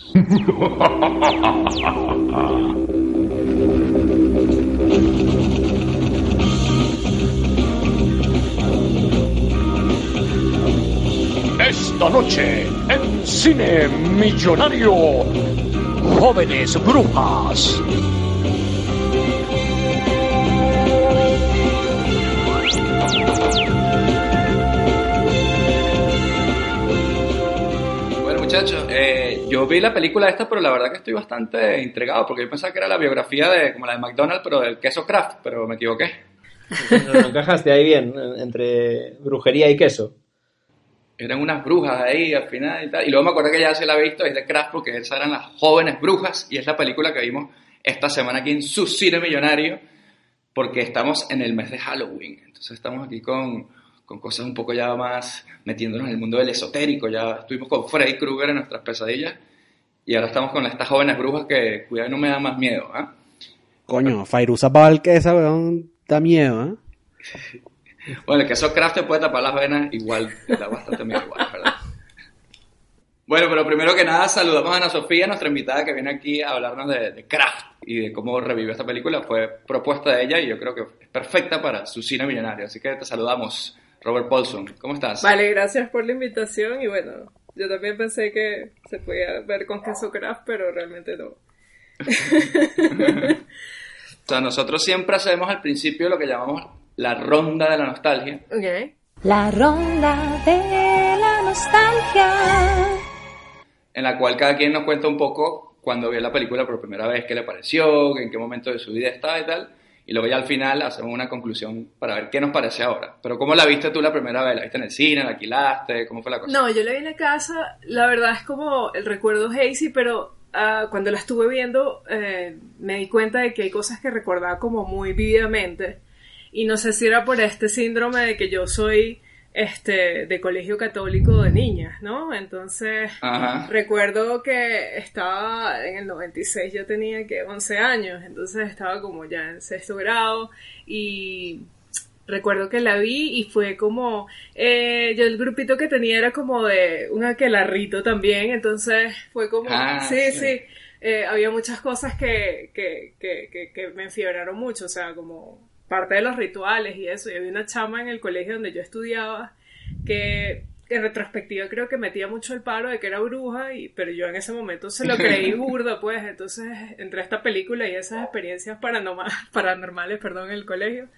Esta noche, en Cine Millonario, Jóvenes Brujas. Bueno, muchachos, eh, yo vi la película esta, pero la verdad que estoy bastante intrigado, porque yo pensaba que era la biografía de como la de McDonald's, pero del queso Kraft, pero me equivoqué. No, encajaste ahí bien, entre brujería y queso. Eran unas brujas ahí al final y tal. Y luego me acordé que ya se la he visto, es de Kraft, porque esas eran las jóvenes brujas, y es la película que vimos esta semana aquí en su cine millonario, porque estamos en el mes de Halloween. Entonces estamos aquí con, con cosas un poco ya más metiéndonos en el mundo del esotérico. Ya estuvimos con Freddy Krueger en nuestras pesadillas, y ahora estamos con estas jóvenes brujas que, cuidado, no me da más miedo, ¿ah? Coño, Fairuza Pal, esa weón da miedo, ¿eh? Bueno, el queso Kraft te puede tapar las venas, igual, te da bastante miedo igual, ¿verdad? Bueno, pero primero que nada saludamos a Ana Sofía, nuestra invitada que viene aquí a hablarnos de, de Kraft y de cómo revivió esta película. Fue propuesta de ella y yo creo que es perfecta para su cine millonario. Así que te saludamos, Robert Paulson. ¿Cómo estás? Vale, gracias por la invitación y bueno, yo también pensé que se podía ver con queso Kraft, pero realmente no. O sea, nosotros siempre hacemos al principio lo que llamamos la ronda de la nostalgia. Ok. La ronda de la nostalgia. en la cual cada quien nos cuenta un poco cuando vio la película por primera vez, qué le pareció, en qué momento de su vida estaba y tal. Y luego ya al final hacemos una conclusión para ver qué nos parece ahora. Pero ¿cómo la viste tú la primera vez? ¿La viste en el cine? ¿La alquilaste? ¿Cómo fue la cosa? No, yo la vi en casa, la verdad es como el recuerdo hazy, pero ah, cuando la estuve viendo eh, me di cuenta de que hay cosas que recordaba como muy vividamente. Y no sé si era por este síndrome de que yo soy este de colegio católico de niñas, ¿no? Entonces Ajá. recuerdo que estaba en el 96, yo tenía que 11 años, entonces estaba como ya en sexto grado y recuerdo que la vi y fue como, eh, yo el grupito que tenía era como de un aquelarrito también, entonces fue como, Ah, sí, sí. sí, eh, había muchas cosas que, que, que, que, que me enfiebraron mucho, o sea, como parte de los rituales y eso, y había una chama en el colegio donde yo estudiaba que en retrospectiva creo que metía mucho el paro de que era bruja, y, pero yo en ese momento se lo creí burda, pues, entonces entre esta película y esas experiencias paranormales, paranormales perdón, en el colegio,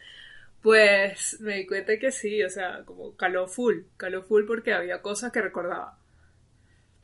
pues me di cuenta que sí, o sea, como caló full, caló full porque había cosas que recordaba.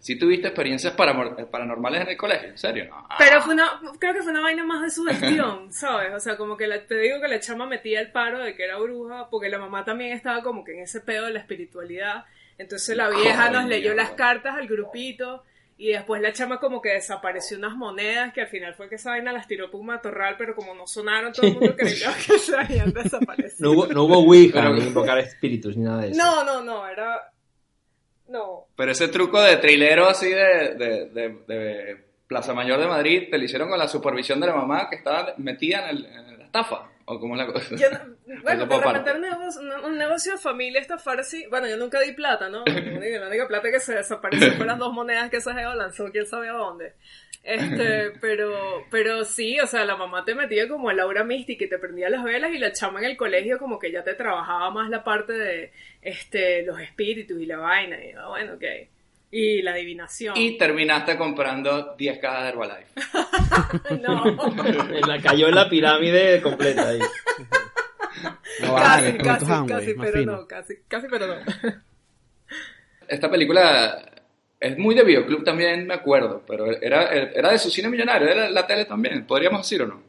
¿Sí tuviste experiencias paramor- paranormales en el colegio? ¿En serio? No. Ah. Pero fue una, creo que fue una vaina más de sugestión, ¿sabes? O sea, como que la- te digo que la chama metía el paro de que era bruja, porque la mamá también estaba como que en ese pedo de la espiritualidad. Entonces la vieja nos leyó las cartas al grupito y después la chama como que desapareció unas monedas que al final fue que esa vaina las tiró por un matorral, pero como no sonaron, todo el mundo creyó que se habían desaparecido. No hubo, no hubo Ouija, ni invocar espíritus, ni nada de eso. No, no, no, era... No. Pero ese truco de trilero así de, de, de- de Plaza Mayor de Madrid, ¿te lo hicieron con la supervisión de la mamá que estaba metida en, el- en la estafa? ¿O cómo es la cosa? Yo no- bueno, de repente un negocio, un, negocio de familia estafar así. Bueno, yo nunca di plata, ¿no? La única, la única plata que se desapareció fue las dos monedas que esa jeva lanzó, quién sabe a dónde. Este, pero, pero sí, o sea, la mamá te metía como el aura mística y te prendía las velas y la chama en el colegio como que ya te trabajaba más la parte de, este, los espíritus y la vaina y, ah, bueno, ok. Y la adivinación. Y terminaste comprando 10 cajas de Herbalife. No. La cayó en la pirámide completa ahí. No vale, casi, casi, casi, más pero no, casi, casi, pero no. Esta película es muy de videoclub también, me acuerdo, pero era, era de su cine millonario, era la tele también, podríamos decir o no.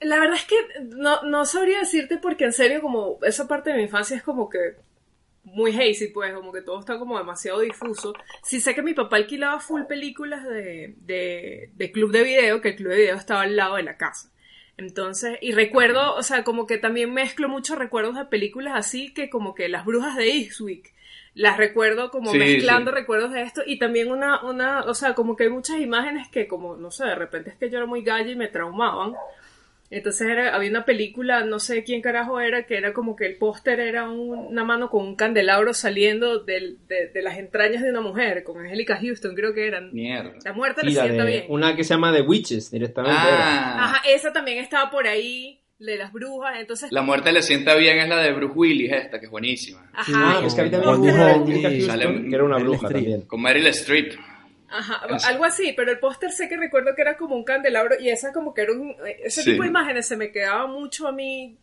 La verdad es que no, no sabría decirte porque en serio como esa parte de mi infancia es como que muy hazy, pues, como que todo está como demasiado difuso. Sí sé que mi papá alquilaba full películas de, de, de club de video, que el club de video estaba al lado de la casa. Entonces, y recuerdo, o sea, como que también mezclo muchos recuerdos de películas así que como que las brujas de Eastwick. Las recuerdo como Sí, mezclando sí. recuerdos de esto y también una, una, o sea, como que hay muchas imágenes que como, no sé, de repente es que yo era muy galla y me traumaban. Entonces era, había una película, no sé quién carajo era, que era como que el póster era un- una mano con un candelabro saliendo del- de, de las entrañas de una mujer, con Angélica Houston, creo que eran. Mierda. La muerte la sienta bien. una que se llama The Witches directamente. era. Ah, Ajá, esa también estaba por ahí, de las brujas, entonces... la muerte le sienta bien es la de Bruce Willis, esta, que es buenísima. Ajá, Ah, pues que a mí Con también que era una Meryl bruja también. Con Meryl Streep. Ajá, Es- algo así, pero el póster sé que recuerdo que era como un candelabro y esa como que era un... Ese Sí. tipo de imágenes se me quedaba mucho a mí,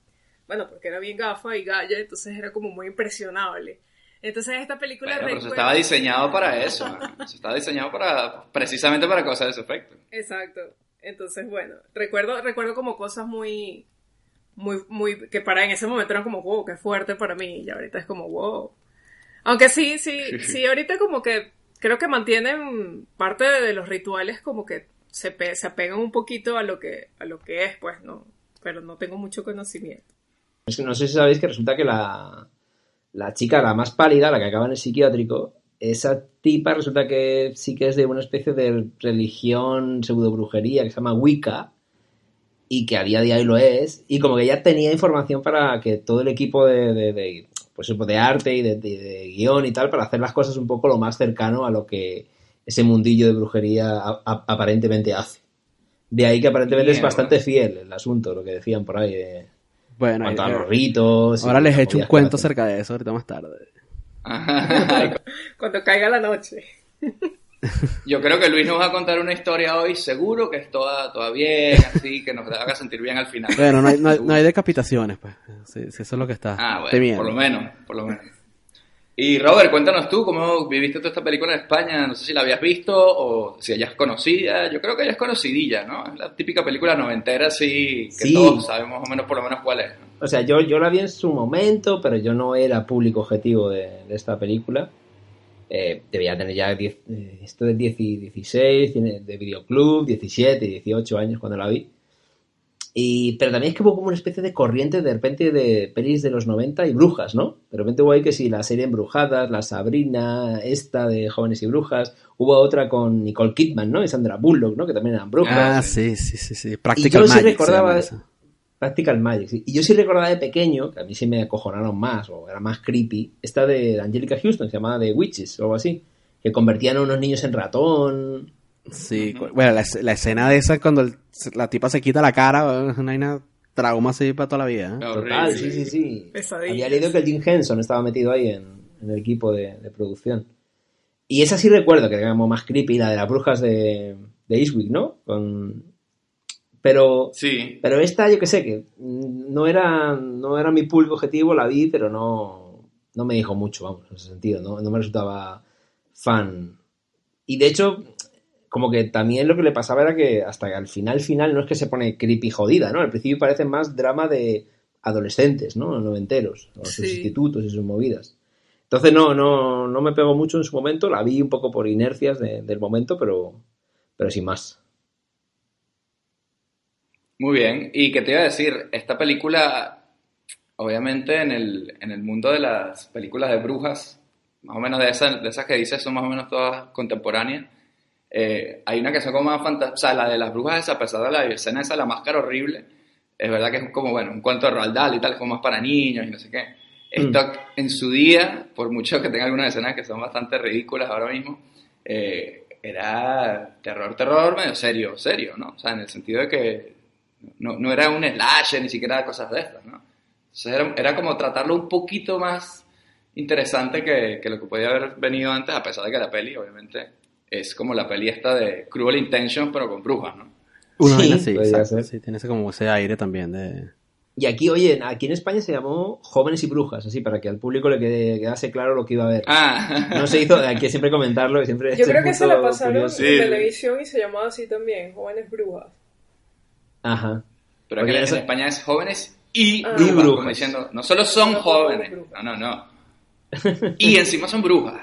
bueno, porque era bien gafa y galla, entonces era como muy impresionable. Entonces esta película Bueno, pero eso recuerdo- estaba diseñado para eso. Eso estaba diseñado para, precisamente para causar ese efecto. Exacto. Entonces, bueno, recuerdo, recuerdo como cosas muy, muy, muy, que para en ese momento eran como, wow, qué fuerte para mí, y ahorita es como, wow. Aunque sí, sí, sí, ahorita como que creo que mantienen parte de, de los rituales como que se, pe- se apegan un poquito a lo que, a lo que es, pues, no, pero no tengo mucho conocimiento. Es que no sé si sabéis que resulta que la, la chica, la más pálida, la que acaba en el psiquiátrico, esa tipa resulta que sí que es de una especie de religión pseudo brujería que se llama Wicca y que a día de hoy lo es y como que ya tenía información para que todo el equipo de, de, de, pues, de arte y de, de- de guion y tal para hacer las cosas un poco lo más cercano a lo que ese mundillo de brujería a- a- aparentemente hace. De ahí que aparentemente es Mierda. bastante fiel el asunto, lo que decían por ahí. de- Bueno, cuanto eh, a los ritos. ahora les he hecho un cuento hacen. acerca de eso ahorita más tarde. Cuando caiga la noche. Yo creo que Luis nos va a contar una historia hoy, seguro que es toda, toda bien, así, que nos haga sentir bien al final. Bueno, no hay, no hay, Seguro. no hay decapitaciones, pues. Sí, eso es lo que está. Ah, bueno, temiendo. por lo menos, por lo menos. Y Robert, cuéntanos tú cómo viviste toda esta película en España. No sé si la habías visto o si ella es conocida. Yo creo que ella es conocidilla, ¿no? Es la típica película noventera, así, que Sí. todos sabemos más o menos por lo menos cuál es. ¿no? O sea, yo, yo la vi en su momento, pero yo no era público objetivo de, de esta película. Eh, debía tener ya 10, eh, esto de 10 y 16, tiene de videoclub, 17, 18 años cuando la vi. Y, pero también es que hubo como una especie de corriente de repente de pelis de los 90 y brujas, ¿no? De repente hubo ahí que si la serie Embrujadas, la Sabrina, esta de Jóvenes y Brujas, hubo otra con Nicole Kidman, ¿no? Y Sandra Bullock, ¿no? Que también eran brujas. Ah, sí, sí, sí, sí. Practical yo sí Magic se recordaba- esa. Practical Magic, sí. Y yo sí recordaba de pequeño, que a mí sí me acojonaron más, o era más creepy, esta de Angelica Houston, se llamaba The Witches, o algo así, que convertían a unos niños en ratón. Sí, bueno, la, es- la escena de esa cuando el- la tipa se quita la cara, es una vaina trauma así para toda la vida. ¿eh? Total, sí, sí, sí. Pesadillas. Había leído que el Jim Henson estaba metido ahí en, en el equipo de, de producción. Y esa sí recuerdo que era como más creepy, la de las brujas de, de Eastwick, ¿no? Con... Pero Sí. Pero esta, yo que sé, que no era, no era mi público objetivo, la vi, pero no, no me dijo mucho, vamos, en ese sentido, no, no me resultaba fan. Y de hecho, como que también lo que le pasaba era que hasta al final, final, no es que se pone creepy jodida, ¿no? Al principio parece más drama de adolescentes, ¿no? Noventeros, o sus Sí. institutos y sus movidas. Entonces no, no, no me pegó mucho en su momento, la vi un poco por inercias de- del momento, pero, pero sin más. Muy bien. ¿Y qué te iba a decir? Esta película, obviamente en el, en el mundo de las películas de brujas, más o menos de esas, de esas que dices son más o menos todas contemporáneas, eh, hay una que son como más fantástica, o sea, la de las brujas esa, a pesar de la escena esa, la máscara horrible, es verdad que es como, bueno, un cuento de Roald Dahl y tal, como más para niños y no sé qué. Esto en su día, por mucho que tenga algunas escenas que son bastante ridículas ahora mismo, eh, era terror, terror medio serio, serio, ¿no? O sea, en el sentido de que no, no era un slasher, ni siquiera cosas de estas, ¿no? Entonces era, era como tratarlo un poquito más interesante que, que lo que podía haber venido antes, a pesar de que la peli, obviamente, es como la peli esta de Cruel Intentions, pero con brujas, ¿no? Una Sí, así, exacto, sí, tiene ese como ese aire también de... Y aquí, oye, aquí en España se llamó Jóvenes y Brujas, así, para que al público le quede, quedase claro lo que iba a ver. Ah, No se hizo, hay que siempre comentarlo, siempre Yo creo que se la pasaron curioso. Sí. en televisión y se llamaba así también, Jóvenes Brujas. Ajá. pero aquí en eso- España es jóvenes y Ah. brujas, Y brujas. como diciendo, no solo son jóvenes, no, no, no. Y encima son brujas.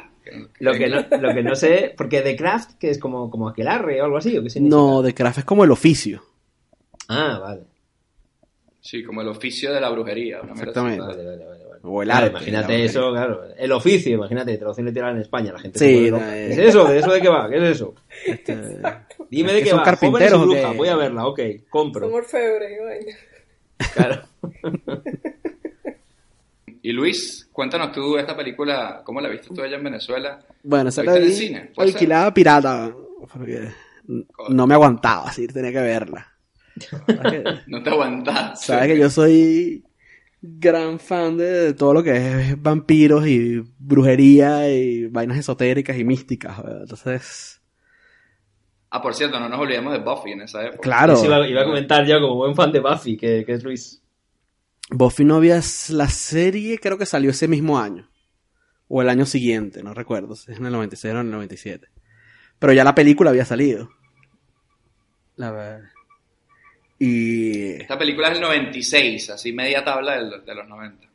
Lo que, no, lo que no sé, porque The Craft, que es como, como aquelarre o algo así, ¿o qué significa? No, de craft es como el oficio. Ah, vale. Sí, como el oficio de la brujería. Una. Exactamente. Vale, vale, vale, vale. O el Claro, arte, imagínate eso, claro. El oficio, imagínate, traducción literal en España. La gente Sí, se no, loca. eh. ¿Qué es eso? ¿De eso de qué va? ¿Qué es eso? Este, Dime ¿Es de que qué son va. carpinteros Jóvenes y o brujas. qué? Voy a verla, ok, compro. Son orfebres y vaina. Claro. Y Luis, cuéntanos tú esta película, ¿cómo la viste tú allá en Venezuela? bueno, esa ¿La en el cine? Alquilada pirata. Porque no me aguantaba, así, tenía que verla. ¿Sabes que- No te aguantas. Sabes que yo soy gran fan de, de todo lo que es vampiros y brujería y vainas esotéricas y místicas. ¿verdad? Entonces, Ah, por cierto, no nos olvidemos de Buffy en esa época. claro, Eso iba, iba a comentar yo como buen fan de Buffy, que, que es Luis. Buffy no habías la serie, creo que salió ese mismo año. O el año siguiente, no recuerdo, si es en el 96 o en el 97. Pero ya la película había salido. La verdad. Y, Esta película es del 96, así media tabla del- de, los 90.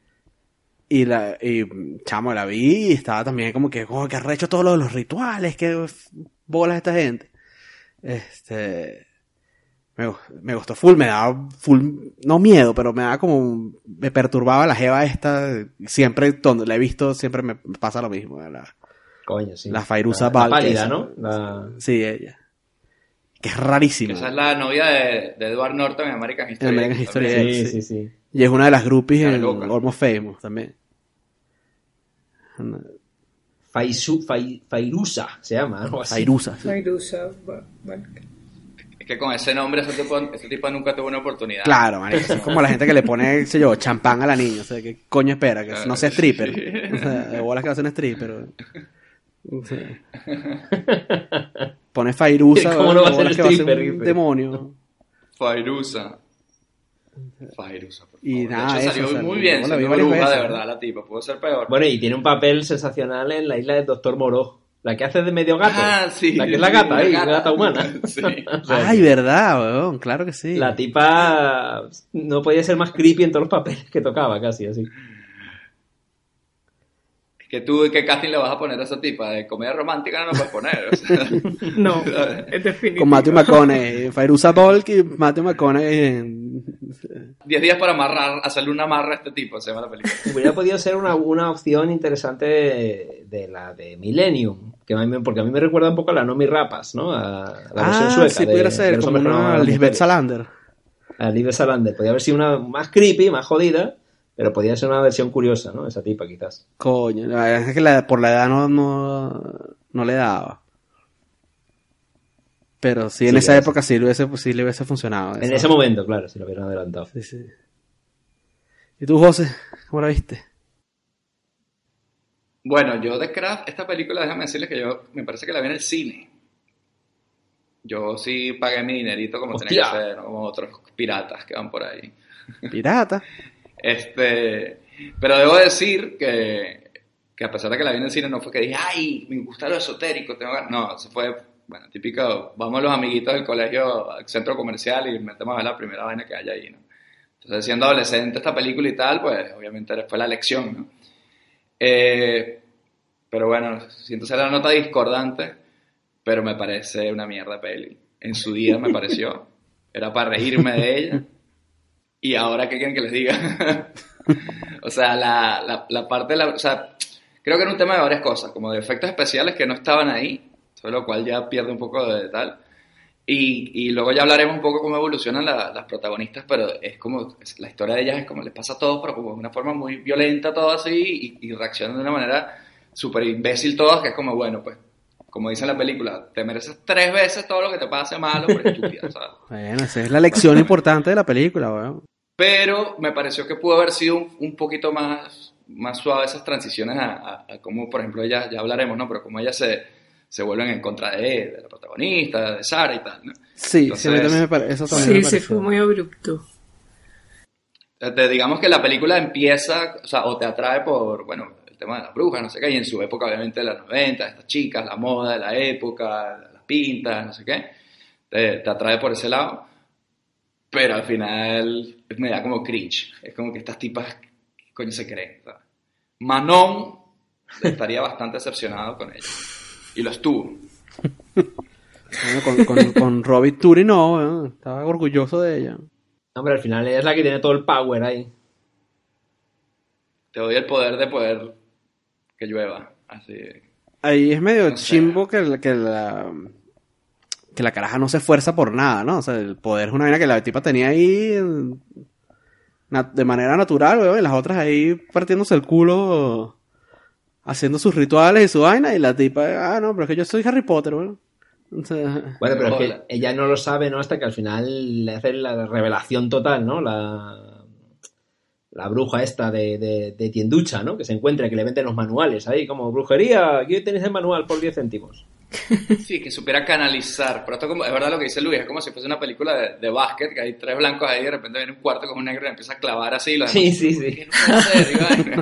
y, la, y, chamo, la vi y estaba también como que, oh, que arrecho todos los, los rituales, que bolas esta gente. Este. Me, me gustó full, me daba full, no miedo, pero me daba como, me perturbaba la jeva esta, siempre, donde la he visto, siempre me pasa lo mismo. La, Coño, sí. La Fairuza La- la pálida, esa. ¿no? La... sí, ella. Que es rarísima. Esa es la novia de, de Edward Norton en American History. En American History. Sí, sí. sí, sí. Y es una de las groupies en. Almost Famous también. Faisu, Fai- Fairuza se llama, algo así. Sí. Bueno. Es que con ese nombre ese tipo, ese tipo nunca tuvo una oportunidad. Claro, Es como la gente que le pone, qué sé yo, champán a la niña. O sea, ¿qué coño espera? Que no sea stripper. Sí. O sea, de bolas que va a ser stripper. O sea, pone Fairuza. ¿Cómo no va a de ser bolas que va a ser stripper, un demonio. Fairuza. Fairuza, por Y nada, de hecho, eso, salió o sea, muy bien. Salió de verdad la tipa. Pudo ser peor. Bueno, y tiene un papel sensacional en la isla del Doctor Moró. La que hace de medio gato. Ah, sí. La que es la gata, La ahí, gata. la gata humana. Sí. Ay, verdad, weón. Claro que sí. La tipa no podía ser más creepy en todos los papeles que tocaba, casi así. Que tú, ¿qué casting le vas a poner a esa tipa? De comedia romántica no lo puedes poner. O sea, No, es definitivo. Con Matthew McConaughey. Fairuza Balk y Matthew McConaughey en... 10 días para amarrar, hacerle una amarra a este tipo, se llama la película. Hubiera podido ser una, una opción interesante de, de la de Millennium. Que a mí me- porque a mí me recuerda un poco a la Nomi Rapas, ¿no? A la versión Ah, sueca. sí, de- pudiera de ser. Como una Lisbeth. Salander. A Lisbeth Salander. Podía haber sido una más creepy, más jodida. Pero podía ser una versión curiosa, ¿no? Esa tipa, quizás. Coño, la verdad es que la- por la edad no, no, no le daba. Pero sí, en Sí, esa es. época sí le hubiese, sí le hubiese funcionado. En esa- ese momento, claro, si lo hubieran adelantado. Sí, sí. ¿Y tú, José? ¿Cómo la viste? Bueno, yo de Craft, esta película, déjame decirles que yo me parece que la vi en el cine. Yo sí pagué mi dinerito como tenía que ser, no como otros piratas que van por ahí. Pirata. Este, pero debo decir que, que a pesar de que la vi en el cine, no fue que dije, ay, me gusta lo esotérico, tengo ganas". No, eso fue, bueno, típico, vamos los amiguitos del colegio al centro comercial y metemos a ver la primera vaina que haya ahí, ¿no? Entonces, siendo adolescente esta película y tal, pues obviamente fue la lección, ¿no? Eh, pero bueno, siento ser la nota discordante, pero me parece una mierda peli. En su día me pareció, era para reírme de ella. Y ahora, ¿qué quieren que les diga? o sea, la, la, la parte de la... O sea, creo que era un tema de varias cosas, como de efectos especiales que no estaban ahí, sobre lo cual ya pierde un poco de tal. Y, y luego ya hablaremos un poco cómo evolucionan la- las protagonistas, pero es como, la historia de ellas es como les pasa a todos, pero como de una forma muy violenta, todo así, y, y reaccionan de una manera súper imbécil todas, que es como, bueno, pues, como dice en la película, te mereces tres veces todo lo que te pase malo por estúpida, ¿sabes? Bueno, esa es la lección importante de la película, weón. Pero me pareció que pudo haber sido un, un poquito más, más suave esas transiciones a, a, a cómo, por ejemplo, ella, ya hablaremos, ¿no? Pero cómo ellas se, se vuelven en contra de, de la protagonista, de Sara y tal, ¿no? Sí, Entonces- sí, a mí también me parece. Eso también Sí, me sí, fue muy abrupto. Este, digamos que la película empieza, o sea, o te atrae por, bueno, el tema de las brujas, no sé qué, y en su época, obviamente, de los 90, estas chicas, la moda de la época, las pintas, no sé qué, te, te atrae por ese lado, pero al final me da como cringe, es como que estas tipas, ¿qué coño se creen? ¿sabes? Manon estaría bastante decepcionado con ella, y lo estuvo. Bueno, con, con, con Robbie Turi no, weón. Estaba orgulloso de ella. Hombre, al final ella es la que tiene todo el power ahí. Te doy el poder de poder que llueva. Así. Ahí es medio No chimbo que, que la que la caraja no se esfuerza por nada, ¿no? O sea, el poder es una vaina que la tipa tenía ahí en- na- de manera natural, weón, y las otras ahí partiéndose el culo haciendo sus rituales y su vaina y la tipa, ah, no, pero es que yo soy Harry Potter, weón. O sea, Bueno, pero es que ella no lo sabe, ¿no? Hasta que al final le hace la revelación total, ¿no? La, la bruja esta de, de, de tienducha, ¿no? Que se encuentra, que le venden los manuales ahí, como brujería, aquí tenéis el manual por 10 céntimos. Sí, que supiera canalizar. Pero esto como, es verdad lo que dice Luis, es como si fuese una película de, de básquet, que hay tres blancos ahí y de repente viene un cuarto con un negro y empieza a clavar así. y los Sí, demás, sí, sí.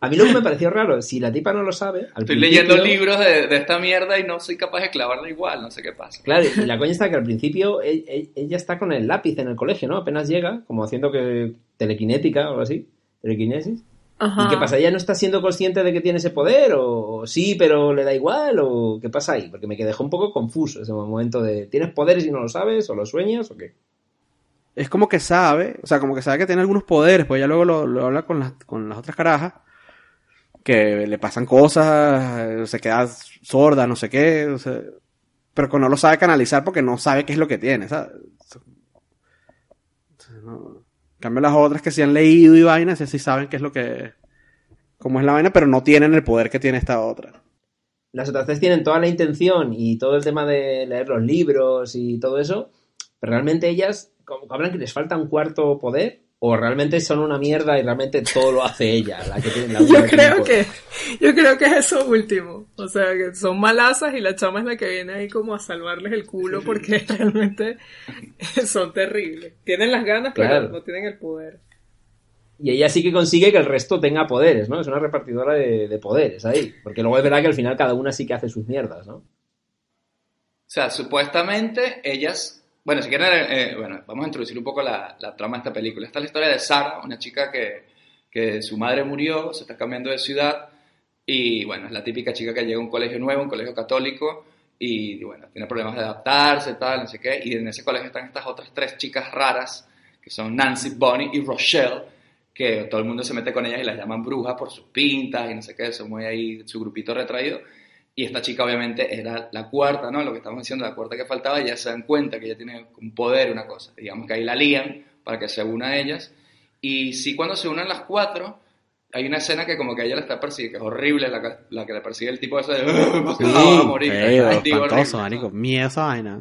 A mí lo que me pareció raro, si la tipa no lo sabe, al Estoy leyendo libros de, de esta mierda y no soy capaz de clavarla igual, no sé qué pasa. Claro, y la coña está que al principio e- e- ella está con el lápiz en el colegio, ¿no? Apenas llega, como haciendo que telequinética o algo así, telequinesis. Ajá. ¿Y qué pasa? ¿Ella no está siendo consciente de que tiene ese poder? ¿O sí, pero le da igual? ¿O qué pasa ahí? Porque me quedé un poco confuso ese momento de ¿tienes poderes y no lo sabes? ¿O lo sueñas? ¿O qué? es como que sabe, o sea, como que sabe que tiene algunos poderes, pues ya luego lo, lo habla con las, con las otras carajas, que le pasan cosas, se queda sorda, no sé qué, o sea, pero que no lo sabe canalizar porque no sabe qué es lo que tiene, ¿sabes? O sea, no- cambio las otras que sí han leído y vainas, sí saben qué es lo que, cómo es la vaina, pero no tienen el poder que tiene esta otra. Las otras tres tienen toda la intención y todo el tema de leer los libros y todo eso, pero realmente ellas como hablan que les falta un cuarto poder o realmente son una mierda y realmente todo lo hace ella, la que tiene la Yo creo que, yo creo que es eso último. O sea, que son malazas y la chama es la que viene ahí como a salvarles el culo porque realmente son terribles. Tienen las ganas, Claro. pero no tienen el poder. Y ella sí que consigue que el resto tenga poderes, ¿no? Es una repartidora de, de poderes ahí. Porque luego es verdad que al final cada una sí que hace sus mierdas, ¿no? O sea, supuestamente ellas. Bueno, si quieren, eh, bueno, vamos a introducir un poco la, la trama de esta película. Esta es la historia de Sara, una chica que, que su madre murió, se está cambiando de ciudad y, bueno, es la típica chica que llega a un colegio nuevo, un colegio católico y, bueno, tiene problemas de adaptarse, tal, no sé qué. Y en ese colegio están estas otras tres chicas raras, que son Nancy, Bonnie y Rochelle, que todo el mundo se mete con ellas y las llaman brujas por sus pintas y no sé qué, son muy ahí su grupito retraído. Y esta chica obviamente era la cuarta, ¿no? Lo que estamos diciendo, la cuarta que faltaba, y ya se dan cuenta que ella tiene un poder, una cosa. Digamos que ahí la lían para que se una a ellas. Y sí, cuando se unen las cuatro, hay una escena que como que ella la está persiguiendo, que es horrible, la, que- la que persigue el tipo ese de... "Ah, Sí, va a morir". Feo, espantoso. Miedo esa vaina.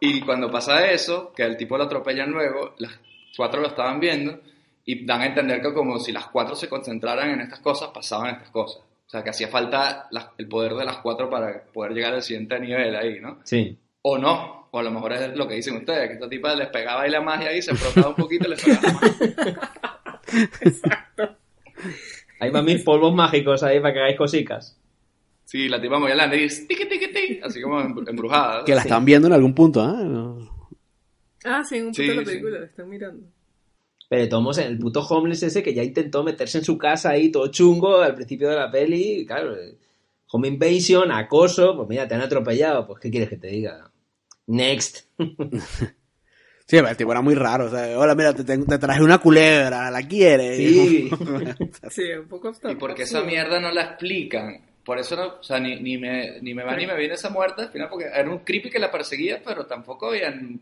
Y cuando pasa eso, que el tipo lo atropellan luego, las cuatro lo estaban viendo y dan a entender que como si las cuatro se concentraran en estas cosas, pasaban estas cosas. O sea, que hacía falta el poder de las cuatro para poder llegar al siguiente nivel ahí, ¿no? Sí. O no, o a lo mejor es lo que dicen ustedes, que esta tipa les pegaba ahí la magia y se frotaba un poquito y les pegaba más. Hay más mis polvos mágicos ahí para que hagáis cositas. Sí, la tipa movía la nariz, tiqui, tiqui, tiqui, así como embru- embrujada. Que la están viendo en algún punto, ¿ah? No. Ah, sí, en un punto Sí, de la sí. película, la están mirando. Pero modos, el puto homeless ese que ya intentó meterse en su casa ahí todo chungo al principio de la peli, claro, eh, home invasion, acoso, pues mira, te han atropellado, pues ¿qué quieres que te diga? Next. Sí, el tipo era muy raro. O sea, hola, mira, te, traje una culebra, ¿la quieres? Sí. Sí, un poco abstracto. ¿Y por qué esa mierda no la explican? Por eso no, o sea, ni, ni me, ni me va ni me viene esa muerte al final, porque era un creepy que la perseguía, pero tampoco habían,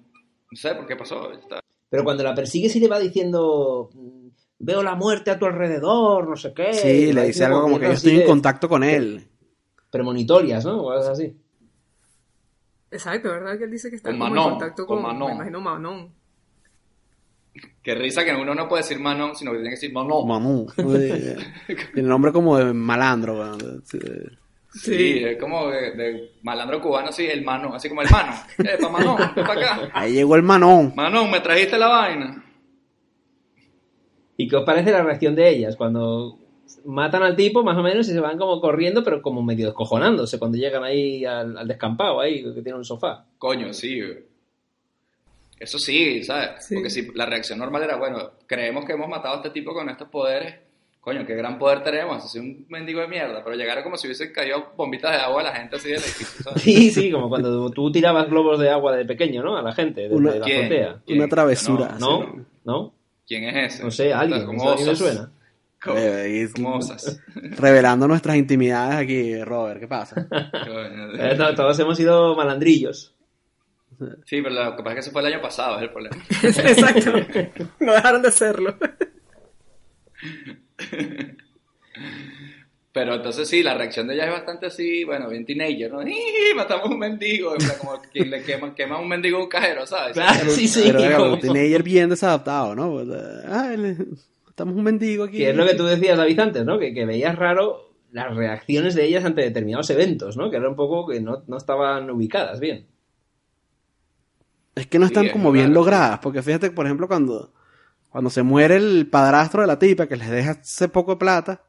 no sé por qué pasó. está. Pero cuando la persigue sí le va diciendo, mm, veo la muerte a tu alrededor, no sé qué. Sí, le dice algo como que yo estoy en contacto con él. Premonitorias, ¿no? O algo así. Exacto, ¿verdad? Que él dice que está Con como Manon, en contacto con con, Manon. me imagino Manon. Qué risa que uno no puede decir Manon, sino que tiene que decir Manon. Uy, Tiene nombre como de malandro. Sí. Sí, es como de, de malandro cubano, sí, el Manon, así como el Mano. Eh, pa' Manon, ven para acá. Ahí llegó el manón. Manon, me trajiste la vaina. ¿Y qué os parece la reacción de ellas cuando matan al tipo, más o menos, y se van como corriendo, pero como medio descojonándose cuando llegan ahí al, al descampado, ahí, que tiene un sofá? Coño, sí. Eso sí, ¿sabes? Sí. Porque si la reacción normal era, bueno, creemos que hemos matado a este tipo con estos poderes, coño, qué gran poder tenemos, así un mendigo de mierda, pero llegaron como si hubiesen caído bombitas de agua a la gente así del edificio, ¿sabes? Sí, sí, como cuando tú tirabas globos de agua de pequeño, ¿no? A la gente, desde Una- la ¿Quién? azotea. ¿Quién? Una travesura. ¿No? así, ¿No? ¿Quién es ese? No sé, alguien. ¿Cómo ¿A mí me osas? suena? ¿Cómo, Eh, cómo osas? Revelando nuestras intimidades aquí, Robert. ¿Qué pasa? Eh, to- Todos hemos sido malandrillos. Sí, pero lo que pasa es que eso fue el año pasado, es el problema. Exacto. No dejaron de serlo. Pero entonces sí, la reacción de ella es bastante así, bueno, bien teenager, ¿no? ¡Ih! Matamos un mendigo, como quien le quema, quema un mendigo a un cajero, ¿sabes? Claro, sí, sí. Pero como- teenager bien desadaptado, ¿no? Pues, ah, le- estamos un mendigo aquí. Que es lo que tú decías, David, antes, ¿no? Que, que veías raro las reacciones de ellas ante determinados eventos, ¿no? Que era un poco que no, no estaban ubicadas bien. Es que no están Sí, es como bien logradas, porque fíjate, por ejemplo, cuando, cuando se muere el padrastro de la tipa que les deja ese poco de plata,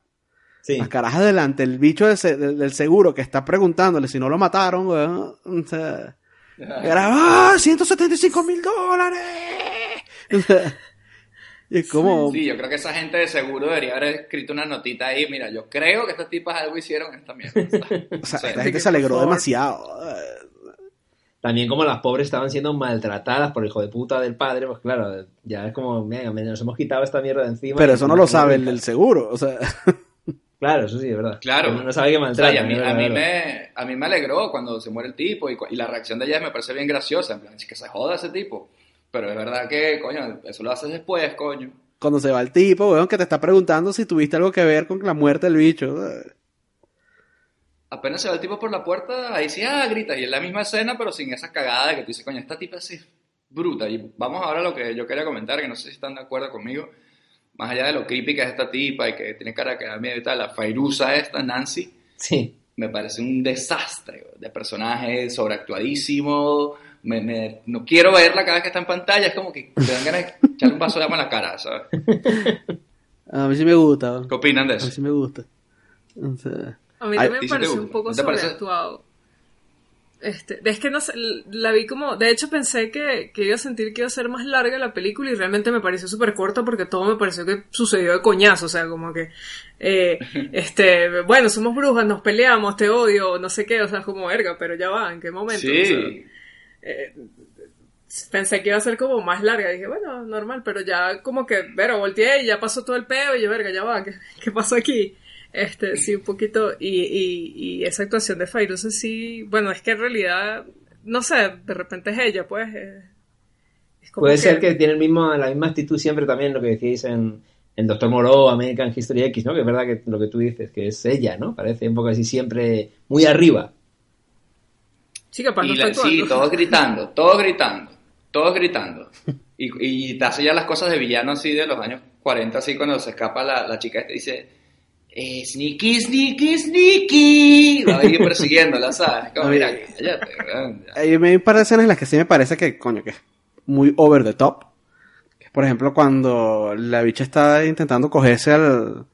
Sí. las carajas delante, el bicho se- del, seguro que está preguntándole si no lo mataron, weón, o sea, era, ¡ah, 175 mil dólares! O y es como, Sí, yo creo que esa gente de seguro debería haber escrito una notita ahí, mira, yo creo que estas tipas algo hicieron en esta mierda. o sea, Sí. esta gente se alegró demasiado. También como las pobres estaban siendo maltratadas por el hijo de puta del padre, pues claro, ya es como, venga, me- nos hemos quitado esta mierda de encima. Pero eso no lo sabe el del seguro, o sea, Claro, eso sí, es verdad. Claro. No sabe que O sea, a, mí, es a, mí es me, a mí me alegró cuando se muere el tipo y, la reacción de ella me parece bien graciosa, en plan, que se joda ese tipo. Pero es verdad que, coño, eso lo haces después, coño. cuando se va el tipo, weón, que te está preguntando si tuviste algo que ver con la muerte del bicho. eh. Apenas se va el tipo por la puerta, ahí sí, ah, grita. Y es la misma escena, pero sin esa cagada de que tú dices, coño, esta tipa sí es bruta. Y vamos ahora a lo que yo quería comentar, que no sé si están de acuerdo conmigo. Más allá de lo creepy que es esta tipa y que tiene cara que da miedo y tal, la Fairuza esta, Nancy, Sí. me parece un desastre de personaje sobreactuadísimo. Me, me- no quiero verla cada vez que está en pantalla, es como que te dan ganas de echarle un vaso de agua en la cara, ¿sabes? A mí sí me gusta. ¿Qué opinan de A mí eso? sí me gusta. O sea, A mí también ¿y me pareció un poco sobreactuado. Este, es que no sé, la vi como, de hecho pensé que, que iba a sentir que iba a ser más larga la película y realmente me pareció súper corta porque todo me pareció que sucedió de coñazo, o sea, como que, eh, este, bueno, somos brujas, nos peleamos, te odio, no sé qué, o sea, como verga, pero ya va, ¿en qué momento? O sea, Sí, eh, pensé que iba a ser como más larga. Dije, bueno, normal, pero ya como que, pero volteé y ya pasó todo el peo y yo, verga, ya va, ¿qué, qué pasó aquí? Este, sí, un poquito. Y, y, y esa actuación de Fairuza sí, bueno, es que en realidad, no sé, de repente es ella, pues. eh, es como Puede ser que tiene el mismo, la misma actitud siempre también, lo que decíais en, en Doctor Moreau, American History X, ¿no? Que es verdad que lo que tú dices, que es ella, ¿no? Parece un poco así siempre muy arriba. Sí, capaz no y la- sí, todos gritando, todos gritando, todos gritando. Y, y te hace ya las cosas de villano así de los años 40, así cuando se escapa la, la chica y dice, eh, sneaky, sneaky, sneaky. Va a ir persiguiéndola, ¿sabes? Como, mira, cállate, hay un par de escenas en las que sí me parece que, coño, que es muy over the top. Por ejemplo, cuando la bicha está intentando cogerse al,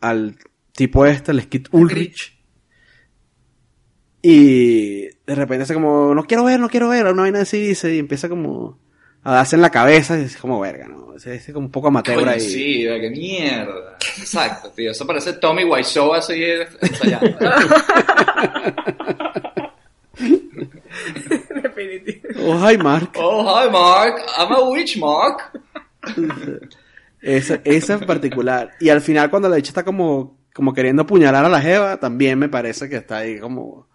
al tipo este, el Skid Ulrich. Y de repente hace como, no quiero ver, no quiero ver, una vaina así dice, y empieza como a darse en la cabeza, y es como verga, ¿no? Es, es como un poco amateur Coño, ahí. sí, qué mierda. Exacto, tío. Eso parece Tommy Wiseau así ensayando. Definitivo. Oh, hi, Mark. oh, hi, Mark. I'm a witch, Mark. Esa, esa en particular. Y al final, cuando la bicha está como, como queriendo apuñalar a la Jeva, también me parece que está ahí como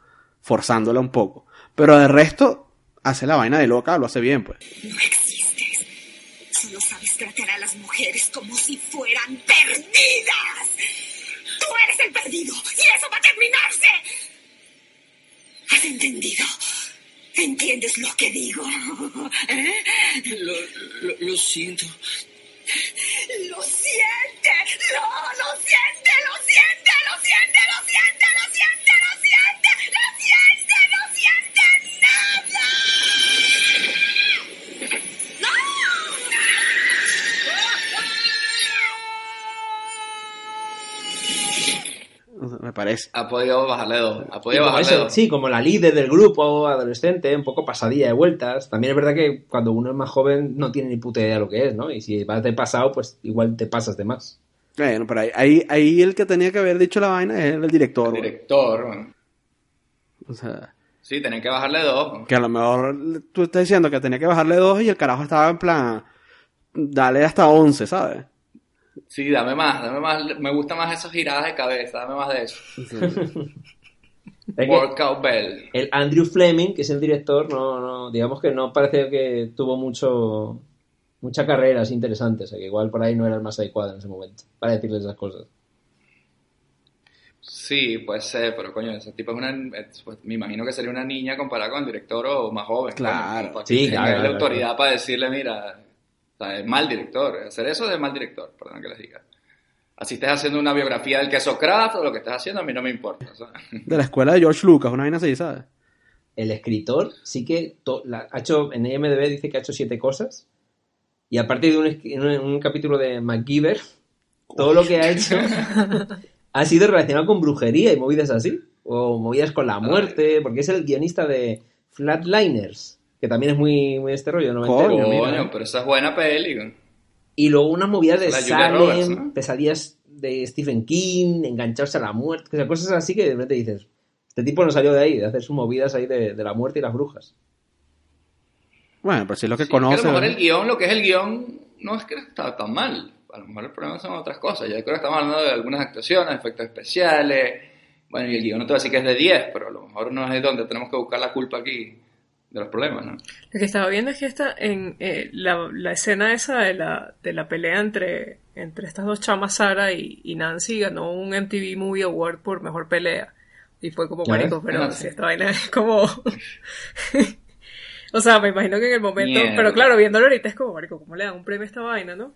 forzándola un poco. Pero de resto, hace la vaina de loca, lo hace bien, pues. No existes. Solo sabes tratar a las mujeres como si fueran perdidas. Tú eres el perdido y eso va a terminarse. ¿Has entendido? ¿Entiendes lo que digo? ¿Eh? Lo, lo, lo siento. Lo siente. No, lo siente, lo siente, lo siente, lo siente, lo siente, lo siente, lo siente, no siente nada. O sea, me parece. Ha podido bajarle dos. Ha podido bajarle eso, dos. sí, como la líder del grupo adolescente, un poco pasadilla de vueltas. También es verdad que cuando uno es más joven no tiene ni puta idea de lo que es, ¿no? Y si vas de pasado, pues igual te pasas de más. Bueno, pero ahí, ahí, ahí el que tenía que haber dicho la vaina es el director. El director, weón. O sea, Sí, tenían que bajarle dos. que a lo mejor tú estás diciendo que tenía que bajarle dos y el carajo estaba en plan, dale hasta 11, ¿sabes? Sí, dame más, dame más. Me gustan más esas giradas de cabeza, dame más de eso. Es que Workout Bell. el Andrew Fleming, que es el director, no, no, digamos que no parece que tuvo mucho mucha carrera así interesante, o sea que igual por ahí no era el más adecuado en ese momento para decirle esas cosas. Sí, puede ser, pero coño, ese tipo es una. es- pues, me imagino que sería una niña comparada con el director o más joven. Claro. coño, Sí, claro, la claro, autoridad para decirle, mira, o sea, es mal director. Hacer eso es de mal director, perdón que les diga. Así estés haciendo una biografía del queso craft o lo que estés haciendo, a mí no me importa. sea. De la escuela de George Lucas, una vaina así, ¿sabes? El escritor sí que to- la- ha hecho, en IMDB dice que ha hecho siete cosas y a partir de un, un, un capítulo de MacGyver, todo lo que ha hecho ha sido relacionado con brujería y movidas así, o movidas con la muerte, porque es el guionista de Flatliners, que también es muy, muy este rollo, noventero. Coño, mira. Coño, pero esa es buena peli. Y luego unas movidas de Salem, Roberts, ¿no? pesadillas de Stephen King, engancharse a la muerte, o sea, cosas así que de repente dices, este tipo no salió de ahí, de hacer sus movidas ahí de, de la muerte y las brujas. Bueno, pero si es lo que Sí, conoce. que a lo mejor el guion, lo que es el guion, no es que está tan mal. A lo mejor el problema son otras cosas. Yo creo que estamos hablando de algunas actuaciones, efectos especiales. Bueno, y el guion no te voy a decir que es de 10, pero a lo mejor no es donde tenemos que buscar la culpa aquí de los problemas, ¿no? Lo que estaba viendo es que esta, en eh, la, la escena esa de la, de la pelea entre, entre estas dos chamas, Sara y, y Nancy, ganó un MTV Movie Award por mejor pelea. Y fue como ¿Ya marico, pero Ah, si esta vaina es como. o sea, me imagino que en el momento. Mierda. Pero claro, viéndolo ahorita es como marico, ¿cómo le dan un premio a esta vaina, no?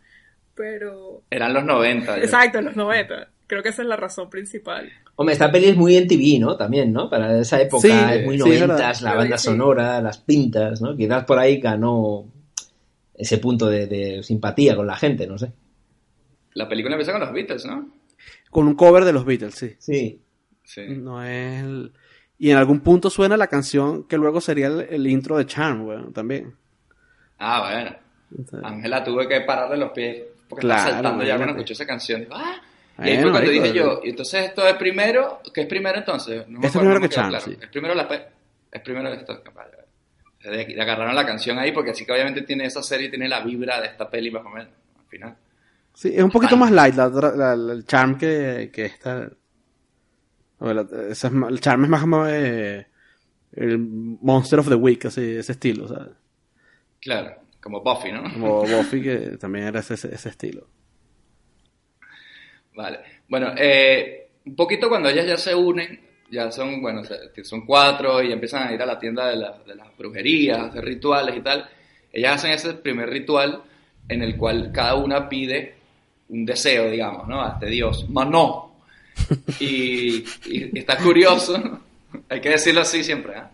Pero. Eran los 90. yo- Exacto, en los 90. Creo que esa es la razón principal. Hombre, esta peli es muy en TV, ¿no? También, ¿no? Para esa época Sí, es muy sí, noventas, verdad. la banda Sí. sonora, las pintas, ¿no? Quizás por ahí ganó ese punto de, de simpatía con la gente, no sé. La película empieza con los Beatles, ¿no? Con un cover de los Beatles, sí. Sí. Sí. No es el- Y en algún punto suena la canción que luego sería el, el intro de Charm, weón, también. Ah, bueno. Ángela tuve que pararle los pies porque Claro, estaba saltando ya cuando escuché esa canción. Ah. Y ahí fue cuando dije yo, y entonces esto es primero, ¿qué es primero entonces? No me es primero que claro. sí. Es primero la es primero esto. Vale, de- agarraron la canción ahí porque así que obviamente tiene esa serie, tiene la vibra de esta peli más o menos, al final. Sí, es un poquito más light la, otra- la- la- el Charm que, que esta. a ver, esa es el Charm es más como eh, el Monster of the Week, así, ese estilo, ¿sabes? Claro, como Buffy, ¿no? Como Buffy, que también era ese, ese estilo. Vale. Bueno, eh, un poquito cuando ellas ya se unen, ya son, bueno, son cuatro y empiezan a ir a la tienda de, la- de las brujerías, a hacer rituales y tal. Ellas hacen ese primer ritual en el cual cada una pide un deseo, digamos, ¿no? A este dios, Manó. Y, y está curioso, hay que decirlo así siempre, ¿ah?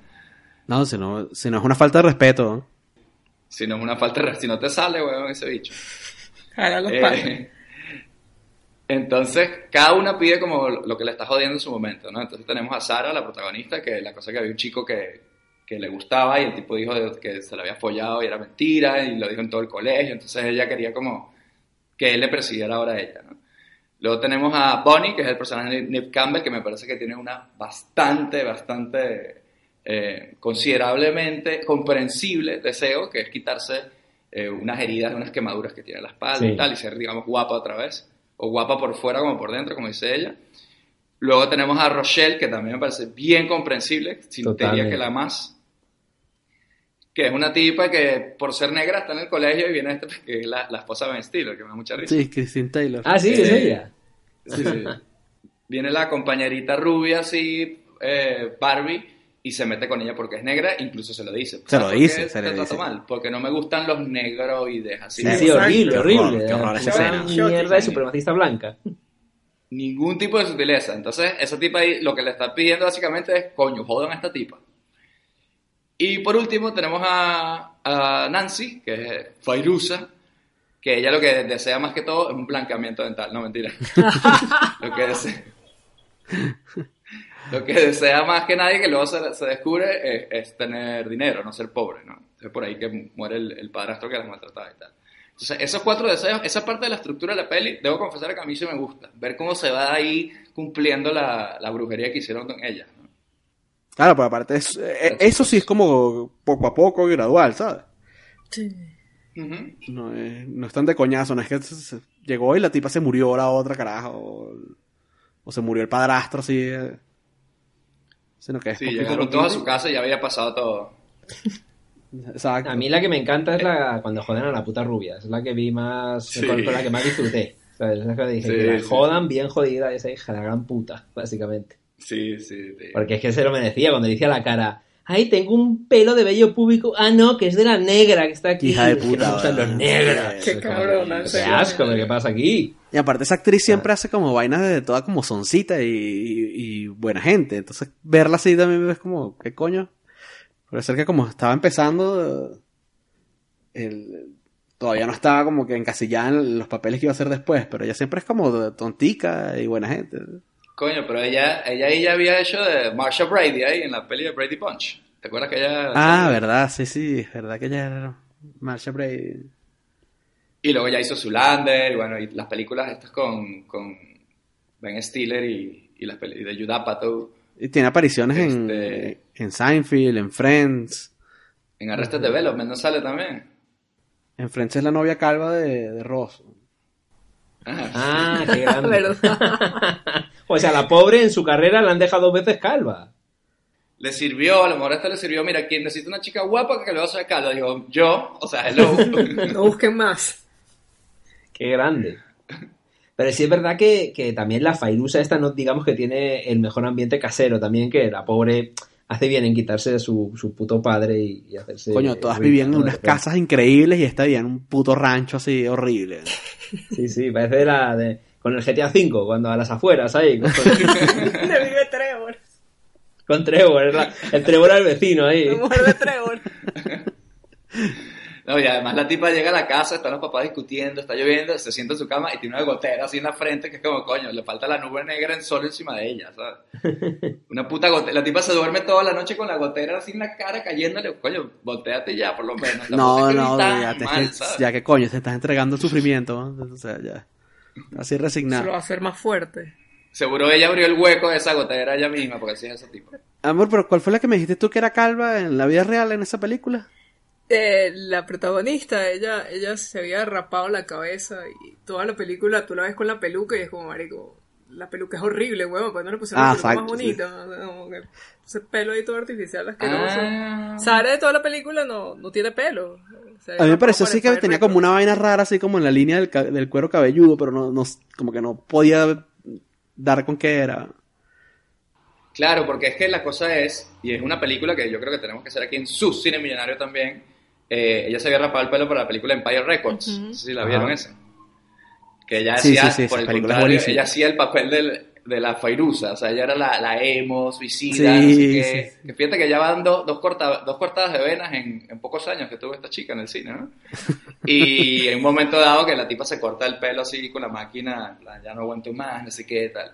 No, si no, si no es una falta de respeto. ¿no? Si no es una falta de... Si no te sale, weón, ese bicho. Los Eh, entonces, cada una pide como lo que le está jodiendo en su momento, ¿no? Entonces tenemos a Sara, la protagonista, que la cosa que había un chico que, que le gustaba y el tipo dijo que se la había follado y era mentira y lo dijo en todo el colegio, entonces ella quería como que él le persiguiera ahora a ella, ¿no? Luego tenemos a Bonnie, que es el personaje de Nip Campbell, que me parece que tiene una bastante, bastante eh, considerablemente comprensible deseo, que es quitarse eh, unas heridas, unas quemaduras que tiene en la espalda Sí. y tal, y ser, digamos, guapa otra vez, o guapa por fuera como por dentro, como dice ella. Luego tenemos a Rochelle, que también me parece bien comprensible, sin diría que la más, que es una tipa que por ser negra está en el colegio y viene este, que es la, la esposa de Ben Stiller, que me da mucha risa. Sí, Christine Taylor. Ah, sí, es Eh, ella. Sí, sí. Viene la compañerita rubia así, eh, Barbie, y se mete con ella porque es negra, incluso se lo dice. Se lo ¿Sabes por dice, se le trato dice. mal? Porque no me gustan los negroides así. Sí, Sí, horrible, horrible. qué horror esa escena. mierda de supremacista blanca. Ningún tipo de sutileza. Entonces, esa tipa ahí lo que le está pidiendo básicamente es, coño, jodan a esta tipa. Y por último tenemos a, a Nancy, que es Fairuza, que ella lo que desea más que todo es un blanqueamiento dental. No, mentira. lo, que desea, lo que desea más que nadie, que luego se, se descubre, es, es tener dinero, no ser pobre, ¿no? Es por ahí que muere el, el padrastro que las maltrataba y tal. Entonces, esos cuatro deseos, esa parte de la estructura de la peli, debo confesar que a mí sí me gusta. Ver cómo se va ahí cumpliendo la, la brujería que hicieron con ella. ¿no? Claro, pero aparte, es- eh, eso sí es como poco a poco y gradual, ¿sabes? Ujú. No es, no es tan de coñazo, no es que se- se- llegó y la tipa se murió la otra, carajo. O, o se murió el padrastro, así. eh. Sino que es Sí, llegaron todos a su casa y ya había pasado todo. Exacto. A mí la que me encanta es la cuando joden a la puta rubia. Es la que vi más, Sí. con, con la que más disfruté. ¿Sabes? Es la que dije Sí, que la sí. jodan bien jodida esa hija la gran puta, básicamente. Sí, sí, sí. Porque es que se lo merecía cuando le decía la cara. Ay, tengo un pelo de vello público. Ah, no, que es de la negra que está aquí. Hija de que puta, ¿verdad? los negros. Qué en Qué asco, ¿qué pasa aquí? Y aparte esa actriz siempre hace como vainas de toda como soncita y, y- y buena gente. Entonces verla así también es como, ¿qué coño? Puede ser que como estaba empezando, el- todavía no estaba como que encasillada en los papeles que iba a hacer después, pero ella siempre es como de tontica y buena gente. Coño, pero ella, ella ahí ya había hecho de Marsha Brady ahí en la peli de Brady Punch. ¿Te acuerdas que ella... Ah, verdad, sí, sí, es verdad que ella era Marsha Brady. Y luego ya hizo Zulander, y bueno, y las películas estas con, con Ben Stiller y, y las peli de Judd Y tiene apariciones Este- en, en Seinfeld, en Friends. en Arrested Development, ¿no sale también? En Friends es la novia calva de, de Ross. Ah, Ah, qué grande. O sea, la pobre en su carrera la han dejado dos veces calva. Le sirvió, a lo mejor a esta le sirvió, mira, quien necesita una chica guapa que le va a hacer caldo. Digo, yo, o sea, hello. No busquen más. Qué grande. Pero sí es verdad que, que también la Fairusa esta, no digamos que tiene el mejor ambiente casero también, que la pobre hace bien en quitarse de su, su puto padre y, y hacerse... Coño, todas vivían en unas casas increíbles y esta vivía en un puto rancho así horrible. Sí, sí, parece de la de, con el GTA V, cuando a las afueras ahí, con, Le vive Trevor. con Trevor, es la- el Trevor al vecino ahí. La mujer de Trevor. No, y además la tipa llega a la casa, están los papás discutiendo, está lloviendo, se sienta en su cama y tiene una gotera así en la frente que es como, coño, le falta la nube negra en sol encima de ella, ¿sabes? Una puta gotera. La tipa se duerme toda la noche con la gotera así en la cara cayéndole, coño, volteate ya por lo menos. Tampoco No, no, vivís tan ya, te- mal, ya que coño, te estás entregando el sufrimiento. ¿no? O sea, ya. Así Se lo va resignado. a hacer más fuerte. Seguro ella abrió el hueco de esa gotera ella misma, porque así es ese tipo. Amor, pero ¿cuál fue la que me dijiste tú que era calva en la vida real en esa película? Eh, la protagonista, ella, ella se había rapado la cabeza y toda la película tú la ves con la peluca y es como, marico, la peluca es horrible, huevón, pues no le pusieron Ah, la peluca exacto, más sí. bonita. como que ese pelo ahí todo artificial asqueroso. Ah. Sara de toda la película no, no tiene pelo. Se A mí me pareció así que tenía como una vaina rara, así como en la línea del, del cuero cabelludo, pero no, no, como que no podía dar con qué era. Claro, porque es que la cosa es, y es una película que yo creo que tenemos que hacer aquí en su cine millonario también. eh, ella se había rapado el pelo para la película Empire Records. No sé si la vieron esa. Que ella Sí, hacía, sí, sí, por esa el contrario, ella hacía el papel del- de la Fairuza. O sea, ella era la, la emo, suicida, Sí, no sé qué. sí. Que fíjate que ya van do- dos, corta- dos cortadas de venas en, en pocos años que tuvo esta chica en el cine, ¿no? Y en un momento dado que la tipa se corta el pelo así con la máquina, ya no aguanto más, no sé qué, tal.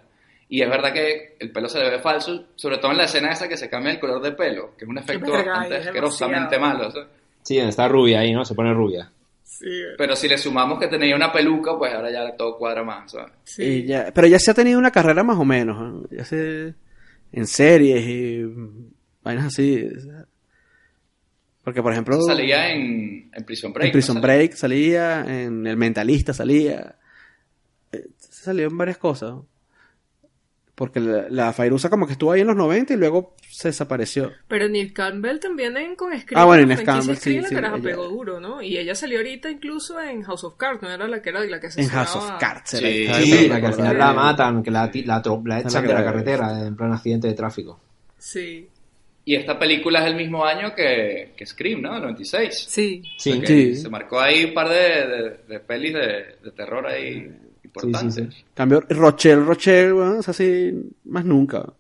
Y es verdad que el pelo se le ve falso, sobre todo en la escena esa que se cambia el color de pelo, que es un efecto bastante asquerosamente malo. ¿sabes? Sí, está rubia ahí, ¿no? Se pone rubia. Sí, Pero si le sumamos que tenía una peluca, pues ahora ya todo cuadra más, ¿sabes? sí. Y ya- pero ya se ha tenido una carrera más o menos. ¿no? Ya se, en series y vainas así. Porque, por ejemplo, Salía en, en Prison Break. en Prison. Break salía, en El Mentalista salía. Eh, Salió en varias cosas. Porque la, la Fairuza como que estuvo ahí en los 90 y luego se desapareció. Pero Neil Campbell también en, con Scream. Ah, bueno, la Neil Campbell, Scream, sí, la sí, caraja ella- pegó duro, ¿no? Y ella salió ahorita incluso en House of Cards, ¿no? Era la que era la que En asesinaba House of a- Cards. Sí, era esta sí, la que al final la matan, que la, la, la echan de la la carretera en plan accidente de tráfico. Sí, Y esta película es el mismo año que, que Scream, ¿no? El 96. sí. Sí, O sea Sí. Se marcó ahí un par de, de, de pelis de, de terror ahí importantes. Sí, sí, Cambio, Rochelle, Rochelle, bueno, es así, más nunca.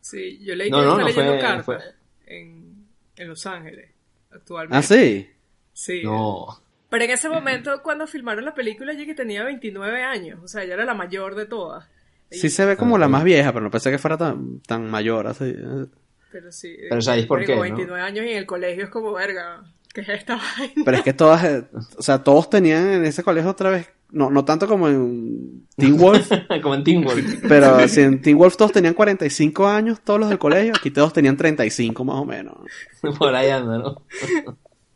Sí, yo leí No, que no, no leyendo fue- cartas fue- En, en Los Ángeles, actualmente. Ah, sí. Sí. No. Pero en ese momento, cuando filmaron la película, ella que tenía 29 años. O sea, ella era la mayor de todas. Y- Sí se ve como Ah, la sí. más vieja, pero no pensé que fuera tan, tan mayor así. Pero sí. Pero ¿sabéis por qué, no? 29 años y en el colegio es como verga. ¿Qué es esta vaina? Pero es que todas, eh, o sea, todos tenían en ese colegio otra vez, no, no tanto como en Teen Wolf, Como en Teen Wolf. pero si en Teen Wolf todos tenían 45 años, todos los del colegio, aquí todos tenían 35 más o menos. Por ahí anda, ¿no?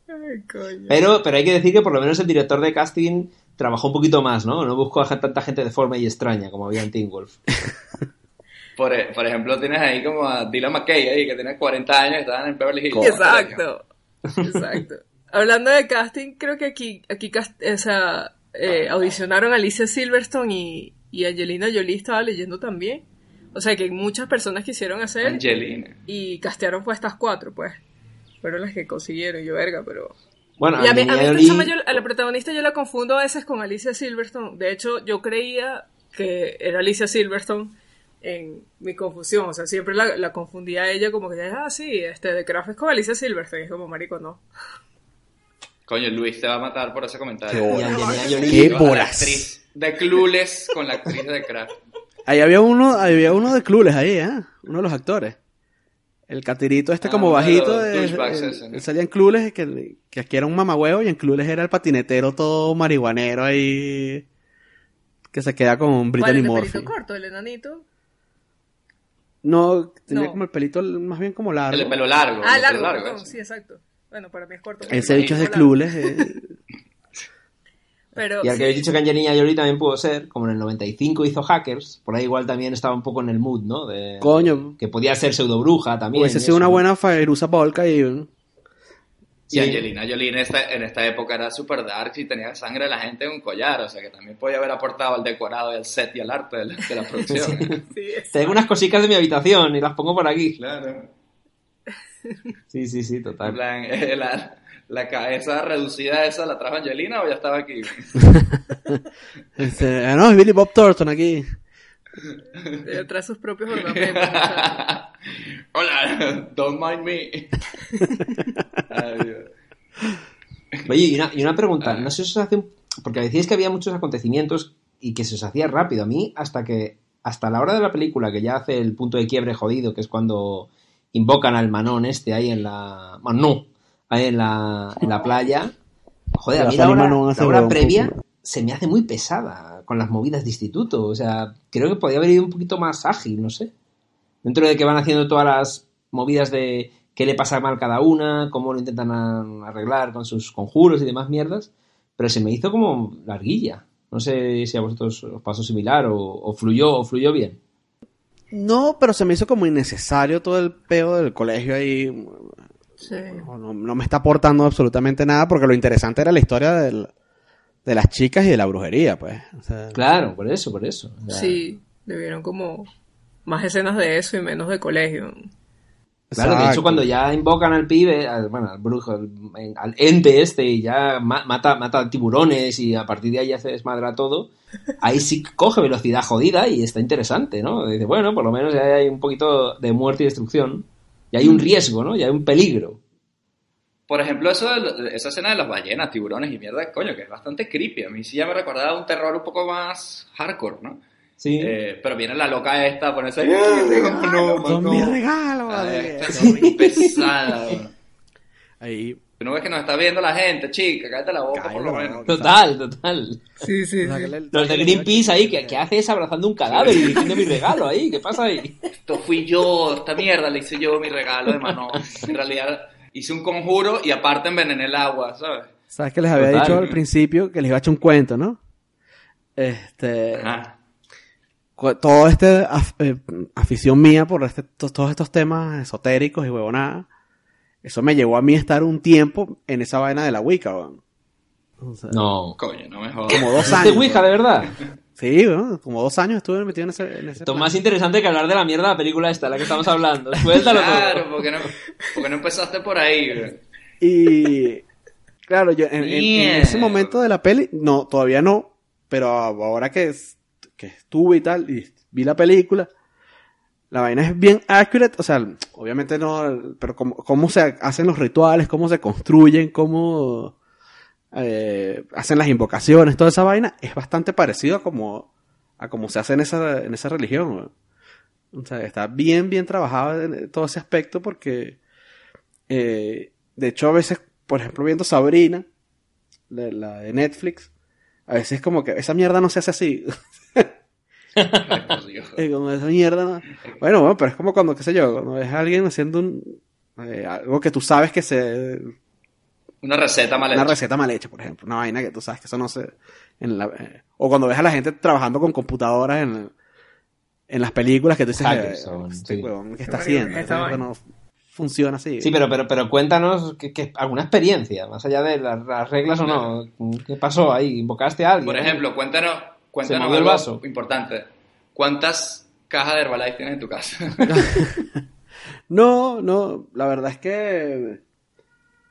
Ay, coño. Pero, pero hay que decir que por lo menos el director de casting trabajó un poquito más, ¿no? No buscó a tanta gente deforme y extraña como había en Teen Wolf. Por, e- por ejemplo, tienes ahí como a Dylan McKay ahí, que tiene 40 años y estaban en Beverly Hills. Exacto. Exacto. Hablando de casting, creo que aquí, aquí cast- o sea, eh, audicionaron a Alicia Silverstone y, y Angelina Jolie estaba leyendo también. O sea que muchas personas quisieron hacer Angelina. y castearon pues estas cuatro, pues. Fueron las que consiguieron, yo verga, pero... Bueno, Y a mí, a mí Jolie- yo- a la protagonista yo la confundo a veces con Alicia Silverstone. De hecho, yo creía que era Alicia Silverstone en mi confusión. O sea, siempre la, la confundía a ella como que, ah, sí, este de Craft es con Alicia Silverstone. Y es como, marico, no. Coño, Luis te va a matar por ese comentario. Qué. Qué bolas. actriz de Clueless con la actriz de Craft. Ahí había uno, había uno de Clueless ahí, ¿eh? Uno de los actores. El catirito este Ah, como bajito, de, él- ese, salía en Clueless, que, que aquí era un mamahuevo, y en Clueless era el patinetero todo marihuanero ahí, que se queda con ¿Cuál, Brittany el de Murphy. pelito corto, el enanito? No, tenía No. como el pelito más bien como largo. El pelo largo. Ah, el largo, sí, exacto. Bueno, para mí es corto. Ese bicho es de. Clueless. eh. Pero, Y al sí, que habéis dicho que Angelina Jolie también pudo ser, como en el 95 hizo Hackers, por ahí igual también estaba un poco en el mood, ¿no? De, Coño. Que podía ser pseudo bruja también. Hubiese sido una buena Fairuza Polka y... Y Sí. Angelina Jolie en esta, en esta época era super dark y tenía sangre de la gente en un collar, o sea que también podía haber aportado al decorado, y al set y al arte de la, de la producción. ¿eh? sí, Tengo unas cositas de mi habitación y las pongo por aquí. Claro. Sí, sí, sí, En total. plan, eh, la, la cabeza reducida esa la trajo Angelina o ya estaba aquí. Este, ah, no, es Billy Bob Thornton aquí. Debe traer sus propios ornamentos. Hola, don't mind me. Ay, Dios. Oye, y una, y una pregunta, Ah. no sé si os hace un... Porque decíais que había muchos acontecimientos y que se os hacía rápido. A mí, hasta que... Hasta la hora de la película, que ya hace el punto de quiebre jodido, que es cuando invocan al manón este ahí en la... Bueno, no, ahí en la, en la playa. Joder, a mí la hora, la previa se me hace muy pesada con las movidas de instituto. O sea, creo que podría haber ido un poquito más ágil, no sé. Dentro de que van haciendo todas las movidas de qué le pasa mal cada una, cómo lo intentan arreglar con sus conjuros y demás mierdas, pero se me hizo como larguilla. No sé si a vosotros os pasó similar o, o fluyó o fluyó bien. No, pero se me hizo como innecesario todo el peo del colegio ahí. Sí. No, no- no me está aportando absolutamente nada porque lo interesante era la historia del- de las chicas y de la brujería, pues. O sea, Claro, por eso, por eso. O sea, Sí, debieron como más escenas de eso y menos de colegio. Claro, de hecho cuando ya invocan al pibe, al, bueno, al brujo, al, al ente este y ya ma- mata, mata tiburones y a partir de ahí ya se desmadra todo, ahí sí coge velocidad jodida y está interesante, ¿no? Dice, bueno, por lo menos ya hay un poquito de muerte y destrucción y hay un riesgo, ¿no? Y hay un peligro. Por ejemplo, eso de esa escena de las ballenas, tiburones y mierda, coño, que es bastante creepy. A mí sí ya me recordaba un terror un poco más hardcore, ¿no? Sí. Eh, pero viene la loca esta a ponerse ahí, "Ay, no, Son no". mis regalos, pesada. Ahí. Tú no ves que nos está viendo la gente, chica, cállate la boca por lo la menos. boca. Total, total. Sí, sí, O sea, sí. Los de Greenpeace ahí, ¿qué, qué haces abrazando un cadáver y diciendo mi regalo ahí? ¿Qué pasa ahí? Esto fui yo, esta mierda le hice yo mi regalo de mano. En realidad hice un conjuro y aparte envenené el agua, ¿sabes? ¿Sabes que les había Total. dicho al principio que les iba a echar un cuento, no? Este. Ajá. Este af- eh, afición mía por este- to- todos estos temas esotéricos y huevonadas, eso me llevó a mí a estar un tiempo en esa vaina de la Wicca, weón. O sea, No. Coño, no me jodas. Como dos ¿Este años. Ouija, de verdad? Sí, como dos años estuve metido en ese, en ese Esto plan. más interesante que hablar de la mierda de la película esta, la que estamos hablando. Suéltalo todo. Claro, porque no, porque no empezaste por ahí. güey? Y claro, yo en, en- ese momento de la peli, no, todavía no, pero ahora que, es- que estuve y tal, y vi la película, la vaina es bien accurate, o sea, obviamente no, pero cómo, cómo se hacen los rituales, cómo se construyen, cómo eh, hacen las invocaciones, toda esa vaina, es bastante parecido a como, a como se hace en esa, en esa religión. O sea, está bien, bien trabajado en todo ese aspecto porque, eh, de hecho, a veces por ejemplo, viendo Sabrina, la de Netflix, a veces es como que esa mierda no se hace así. Ay, por Dios. Es como esa mierda no. Bueno, bueno, pero es como cuando, qué sé yo, cuando ves a alguien haciendo un, eh, algo que tú sabes que se, Una receta mal una hecha. receta mal hecha, por ejemplo, una vaina que tú sabes que eso no se, en la, eh, o cuando ves a la gente trabajando con computadoras en, en las películas que tú dices, Hackerson, eh, este sí. huevón, ¿qué está haciendo? no funciona así. Sí, pero, pero, pero cuéntanos que, que alguna experiencia, más allá de las, las reglas o no. ¿Qué pasó ahí? ¿Invocaste a alguien? Por ejemplo, cuéntanos, cuéntanos movió el algo vaso. importante. ¿Cuántas cajas de Herbalife tienes en tu casa? No, no, la verdad es que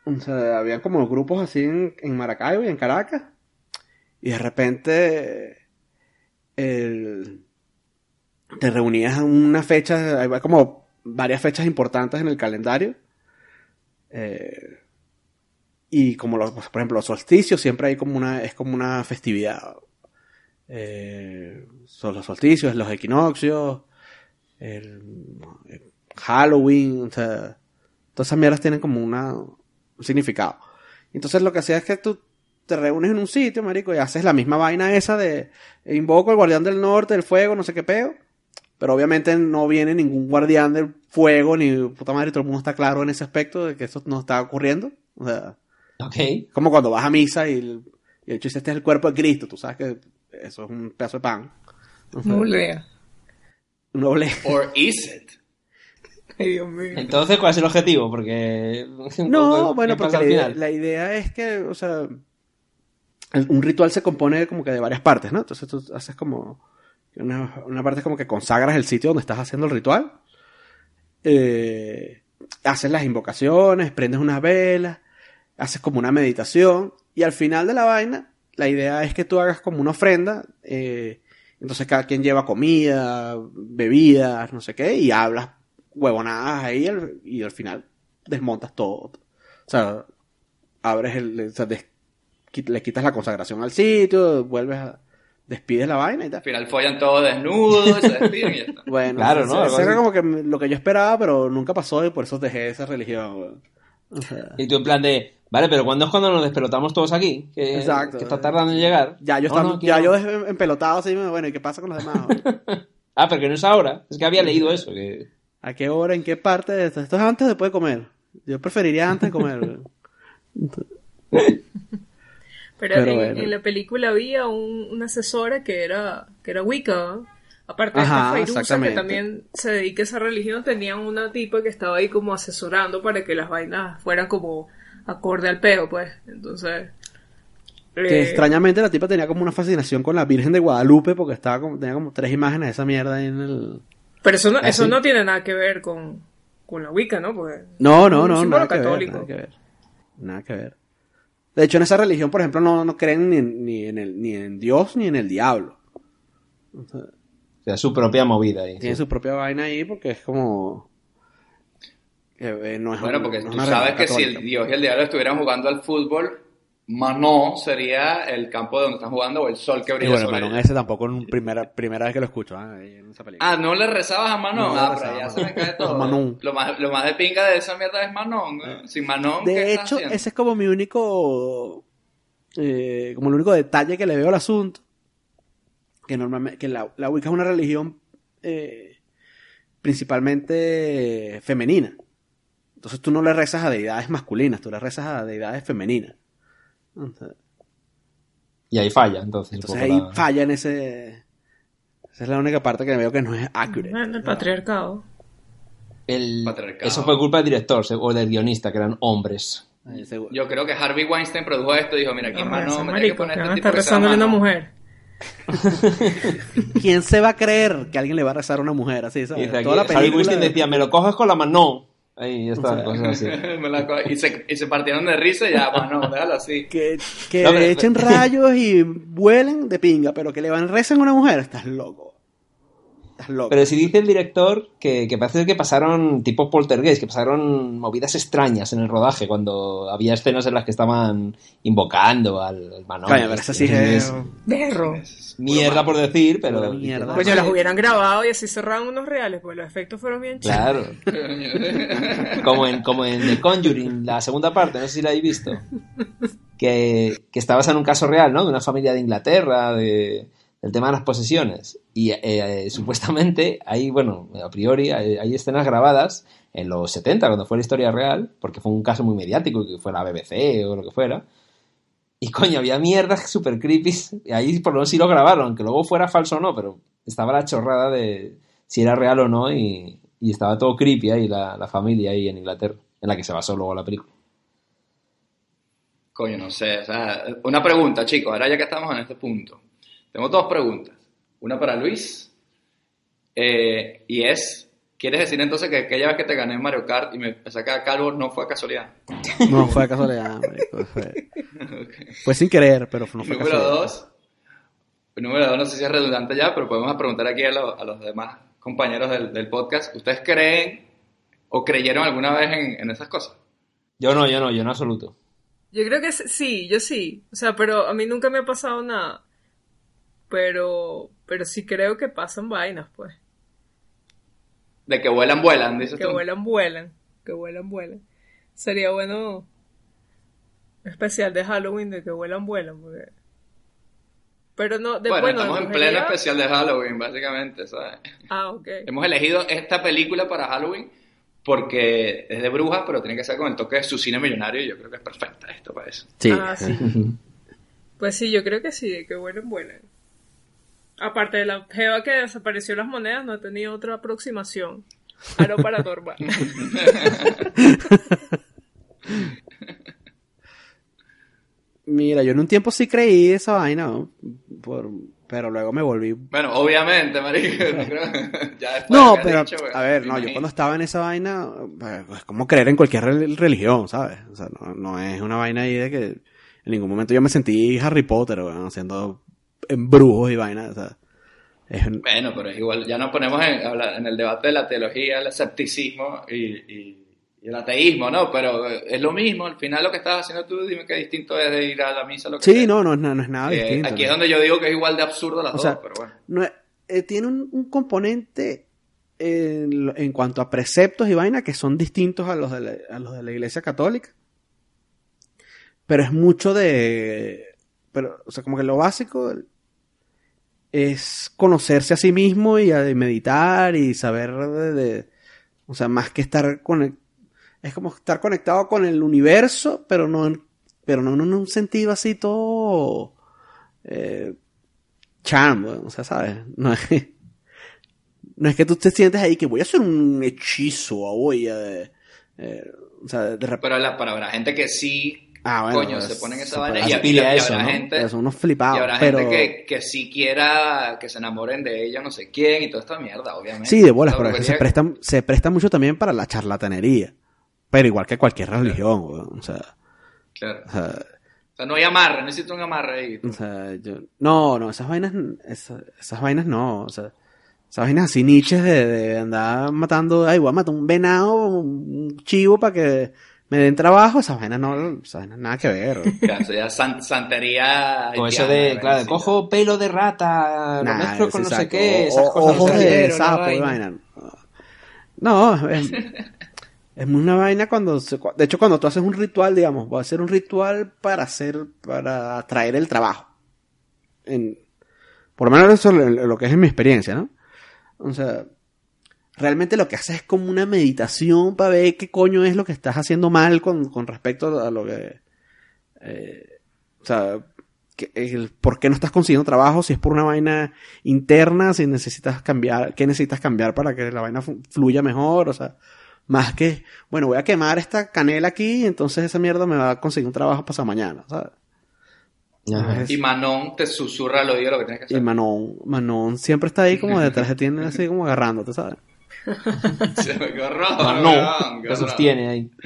o sea, había como grupos así en, en Maracaibo y en Caracas y de repente el- te reunías en una fecha, hay como varias fechas importantes en el calendario eh, y como los, por ejemplo los solsticios siempre hay como una, es como una festividad. Eh, son los solsticios, los equinoccios, el, Halloween, o sea, todas esas mierdas tienen como una, un significado. Entonces lo que hacía es que tú te reúnes en un sitio, marico, y haces la misma vaina esa de invoco al guardián del norte, del fuego, no sé qué peo. Pero obviamente no viene ningún guardián del fuego, ni puta madre, todo el mundo está claro en ese aspecto de que eso no está ocurriendo. O sea, Ok. como cuando vas a misa y, el, y hecho dice, este es el cuerpo de Cristo, tú sabes que eso es un pedazo de pan. O sea, No lea. un doble. Or is it? Ay, Dios mío. Entonces, ¿cuál es el objetivo? Porque. No, ¿qué bueno, porque la idea, la idea es que, o sea, un ritual se compone como que de varias partes, ¿no? Entonces tú haces como, una, una parte es como que consagras el sitio donde estás haciendo el ritual, eh, haces las invocaciones, prendes unas velas, haces como una meditación, y al final de la vaina, la idea es que tú hagas como una ofrenda, eh, entonces cada quien lleva comida, bebidas, no sé qué, y hablas huevonadas ahí, y al final desmontas todo. O sea, abres el, o sea, des- le quitas la consagración al sitio, vuelves a, despides la vaina y tal. Al final follan todos desnudos, se despiden y ya está. Bueno, Claro, eso- ¿no? eso era como que lo que yo esperaba, pero nunca pasó y por eso dejé esa religión. weón. O sea, Y tú en plan de. Vale, pero ¿cuándo es cuando nos despelotamos todos aquí? Que, Exacto. que está tardando en llegar. ya yo, No, estaba- no, ya yo empelotado así, bueno, ¿y qué pasa con los demás? Ah, pero que no es ahora. Es que había leído eso. Que... ¿A qué hora, en qué parte? de Esto Esto es antes o después de comer. Yo preferiría antes de comer. weón. Pero, Pero en, bueno. en la película había un, una asesora que era, que era Wicca. Aparte de Ajá, esta Fairuza, que también se dedica a esa religión, tenían una tipa que estaba ahí como asesorando para que las vainas fueran como acorde al peo, pues. Entonces. Que eh, extrañamente la tipa tenía como una fascinación con la Virgen de Guadalupe porque estaba como, tenía como tres imágenes de esa mierda ahí en el... Pero eso no, ¿Ah, eso no tiene nada que ver con, con la Wicca, ¿no? Porque No, no, no, nada que, ver, católico. nada que ver. Nada que ver. De hecho, en esa religión, por ejemplo, no, no creen ni, en- ni, en el, ni en Dios ni en el diablo. O sea, O sea, su propia movida ahí. tienen sí. su propia vaina ahí porque es como... eh, eh, no es Bueno, porque no tú sabes que si el. Dios y el diablo estuvieran jugando al fútbol, Manon sería el campo donde están jugando o el sol que Y brilla bueno, sobre Manon, ese tampoco es primera, primera vez que lo escucho. ah, en esa película. Ah, ¿no le rezabas a Manon? No ah, pero ya se me cae todo. Manon. Lo más, lo más de pinga de esa mierda es Manon. ¿no? Sin Manon, ¿qué De estás hecho, haciendo? ese es como mi único, eh, como el único detalle que le veo al asunto. Que normalmente, que la, la Wicca es una religión eh, principalmente femenina. Entonces tú no le rezas a deidades masculinas, tú le rezas a deidades femeninas. Entonces, Y ahí falla, entonces. entonces ahí la- falla en ese... Esa es la única parte que veo que no es accurate. Bueno, el patriarcado. El- Patriarcado. Eso fue culpa del director o del guionista, que eran hombres. Yo creo que Harvey Weinstein produjo esto y dijo, mira, aquí No, Manon ese me tiene que marico, poner este van a tipo una mujer. ¿Quién se va a creer que alguien le va a rezar a una mujer así? ¿sabes? dice aquí, Toda la Harvey película- Weinstein decía, me lo coges con la mano. Ahí está, O sea, cosas así. Me la co- y, se, y se partieron de risa y ya, Manon, déjalo así. Que, que No, pero- echen rayos y vuelen de pinga, pero que le van rezan a una mujer, estás loco. Pero si dice el director que, que parece que pasaron, tipo poltergeist, que pasaron movidas extrañas en el rodaje cuando había escenas en las que estaban invocando al, al Manon. Coño, pero eso sí es... Berro. Mierda por decir, pero... Mierda. Coño, las hubieran grabado y así cerraban unos reales, pues los efectos fueron bien chidos. Claro. como en, como en The Conjuring, la segunda parte, no sé si la habéis visto. Que, que está basada en un caso real, ¿no? De una familia de Inglaterra, de, del tema de las posesiones. Y eh, eh, supuestamente hay, bueno, a priori, hay, escenas grabadas en los 70, cuando fue la historia real, porque fue un caso muy mediático, que fue la BBC o lo que fuera. Y coño, había mierdas super creepy. Y ahí por lo menos sí lo grabaron, aunque luego fuera falso o no, pero estaba la chorrada de si era real o no y, estaba todo creepy ahí, la, la familia ahí en Inglaterra, en la que se basó luego la película. Coño, no sé. Una pregunta, chicos, ahora ya que estamos en este punto. Tengo dos preguntas. Una para Luis. eh, y es, ¿quieres decir entonces que aquella vez que te gané en Mario Kart y me saca calvo no fue casualidad? No fue casualidad, marico, Fue, fue sin querer, pero no fue Número casualidad. dos. Número dos, no sé si es redundante ya, pero podemos preguntar aquí a, lo- a los demás compañeros del, del podcast. ¿Ustedes creen o creyeron alguna vez en, en esas cosas? Yo no, yo no, yo en absoluto. Yo creo que sí, yo sí. O sea, pero a mí nunca me ha pasado nada. Pero, pero sí creo que pasan vainas, pues. De que vuelan, vuelan, dices Que tú. vuelan, vuelan. Que vuelan, vuelan. Sería bueno un especial de Halloween de que vuelan, vuelan. Porque... Pero no, de, bueno, bueno, de estamos en pleno especial de Halloween, básicamente, ¿sabes? Ah, ok. Hemos elegido esta película para Halloween porque es de brujas, pero tiene que ser con el toque de su cine millonario y yo creo que es perfecta esto para eso. Sí. Ah, sí. Pues sí, yo creo que sí, de que vuelan, vuelan. Aparte de la jeva que desapareció las monedas, no he tenido otra aproximación a lo paranormal. Mira, yo en un tiempo sí creí esa vaina, ¿no? Por- pero luego me volví... Bueno, obviamente, marico. no creo- ya después No, pero, dicho, bueno, a ver, no, yo cuando estaba en esa vaina, eh, es como creer en cualquier rel- religión, ¿sabes? O sea, no, no es una vaina ahí de que en ningún momento yo me sentí Harry Potter, weón, haciendo embrujos y vainas, o sea, es un- Bueno, pero es igual, ya nos ponemos en, en el debate de la teología, el escepticismo y, y- y el ateísmo, ¿no? Pero eh, es lo mismo, al final lo que estás haciendo tú, dime qué distinto es de ir a la misa, lo que Sí, sea. no, no es, no es nada Eh, distinto. aquí es donde yo digo que es igual de absurdo las O dos, sea, pero bueno. No es- eh, tiene un, un componente en, en cuanto a preceptos y vaina que son distintos a los, de la, a los de la iglesia católica. Pero es mucho de... Pero, o sea, como que lo básico es conocerse a sí mismo y, meditar y saber de, de- O sea, más que estar con Es como estar conectado con el universo, pero no en, pero no en un sentido así todo... Eh, charm, o sea, ¿sabes? No es no es que tú te sientes ahí que voy a hacer un hechizo voy a... eh, o sea, de repente... Pero la, para habrá gente que sí, Ah, bueno, coño, pues, se ponen esa se vaina. Y, y- y eso, habrá ¿no? gente, Pero son unos y flipados, habrá pero... gente que, que sí quiera que se enamoren de ella, no sé quién, y toda esta mierda, obviamente. Sí, de bolas, La pero eso se brujería- presta, se presta mucho también para la charlatanería. Pero igual que cualquier religión, weón, o sea, Claro. o sea, O sea, no hay amarre, necesito un amarre ahí. o sea, yo- no, no, esas vainas, esas, esas vainas no, o sea, esas vainas así niches de, de andar matando, ay, voy a matar un venado, un chivo para que me den trabajo, esas vainas no, esas vainas nada que ver. weón. Ya, eso ya es san- santería. Con eso de, claro, cojo pelo de rata, lo Nah, mezclo con no sé qué, esas o- cosas. Ojos así. de sapo vaina. vaina. No, es, es una vaina cuando, se- de hecho, cuando tú haces un ritual, digamos, voy a hacer un ritual para hacer, para atraer el trabajo. En, por lo menos eso es lo, lo que es en mi experiencia, ¿no? O sea, realmente lo que haces es como una meditación para ver qué coño es lo que estás haciendo mal con, con respecto a lo que, eh, o sea, que- el por qué no estás consiguiendo trabajo, si es por una vaina interna, si necesitas cambiar, qué necesitas cambiar para que la vaina fluya mejor, o sea, más que, bueno, voy a quemar esta canela aquí y entonces esa mierda me va a conseguir un trabajo pasado mañana, ¿sabes? Ajá. Y Manon te susurra al oído lo que tienes que Y hacer. Manon, Manon siempre está ahí como detrás de ti, así como agarrándote, ¿sabes? qué horror, Ah, no, qué lo horror. sostiene ahí.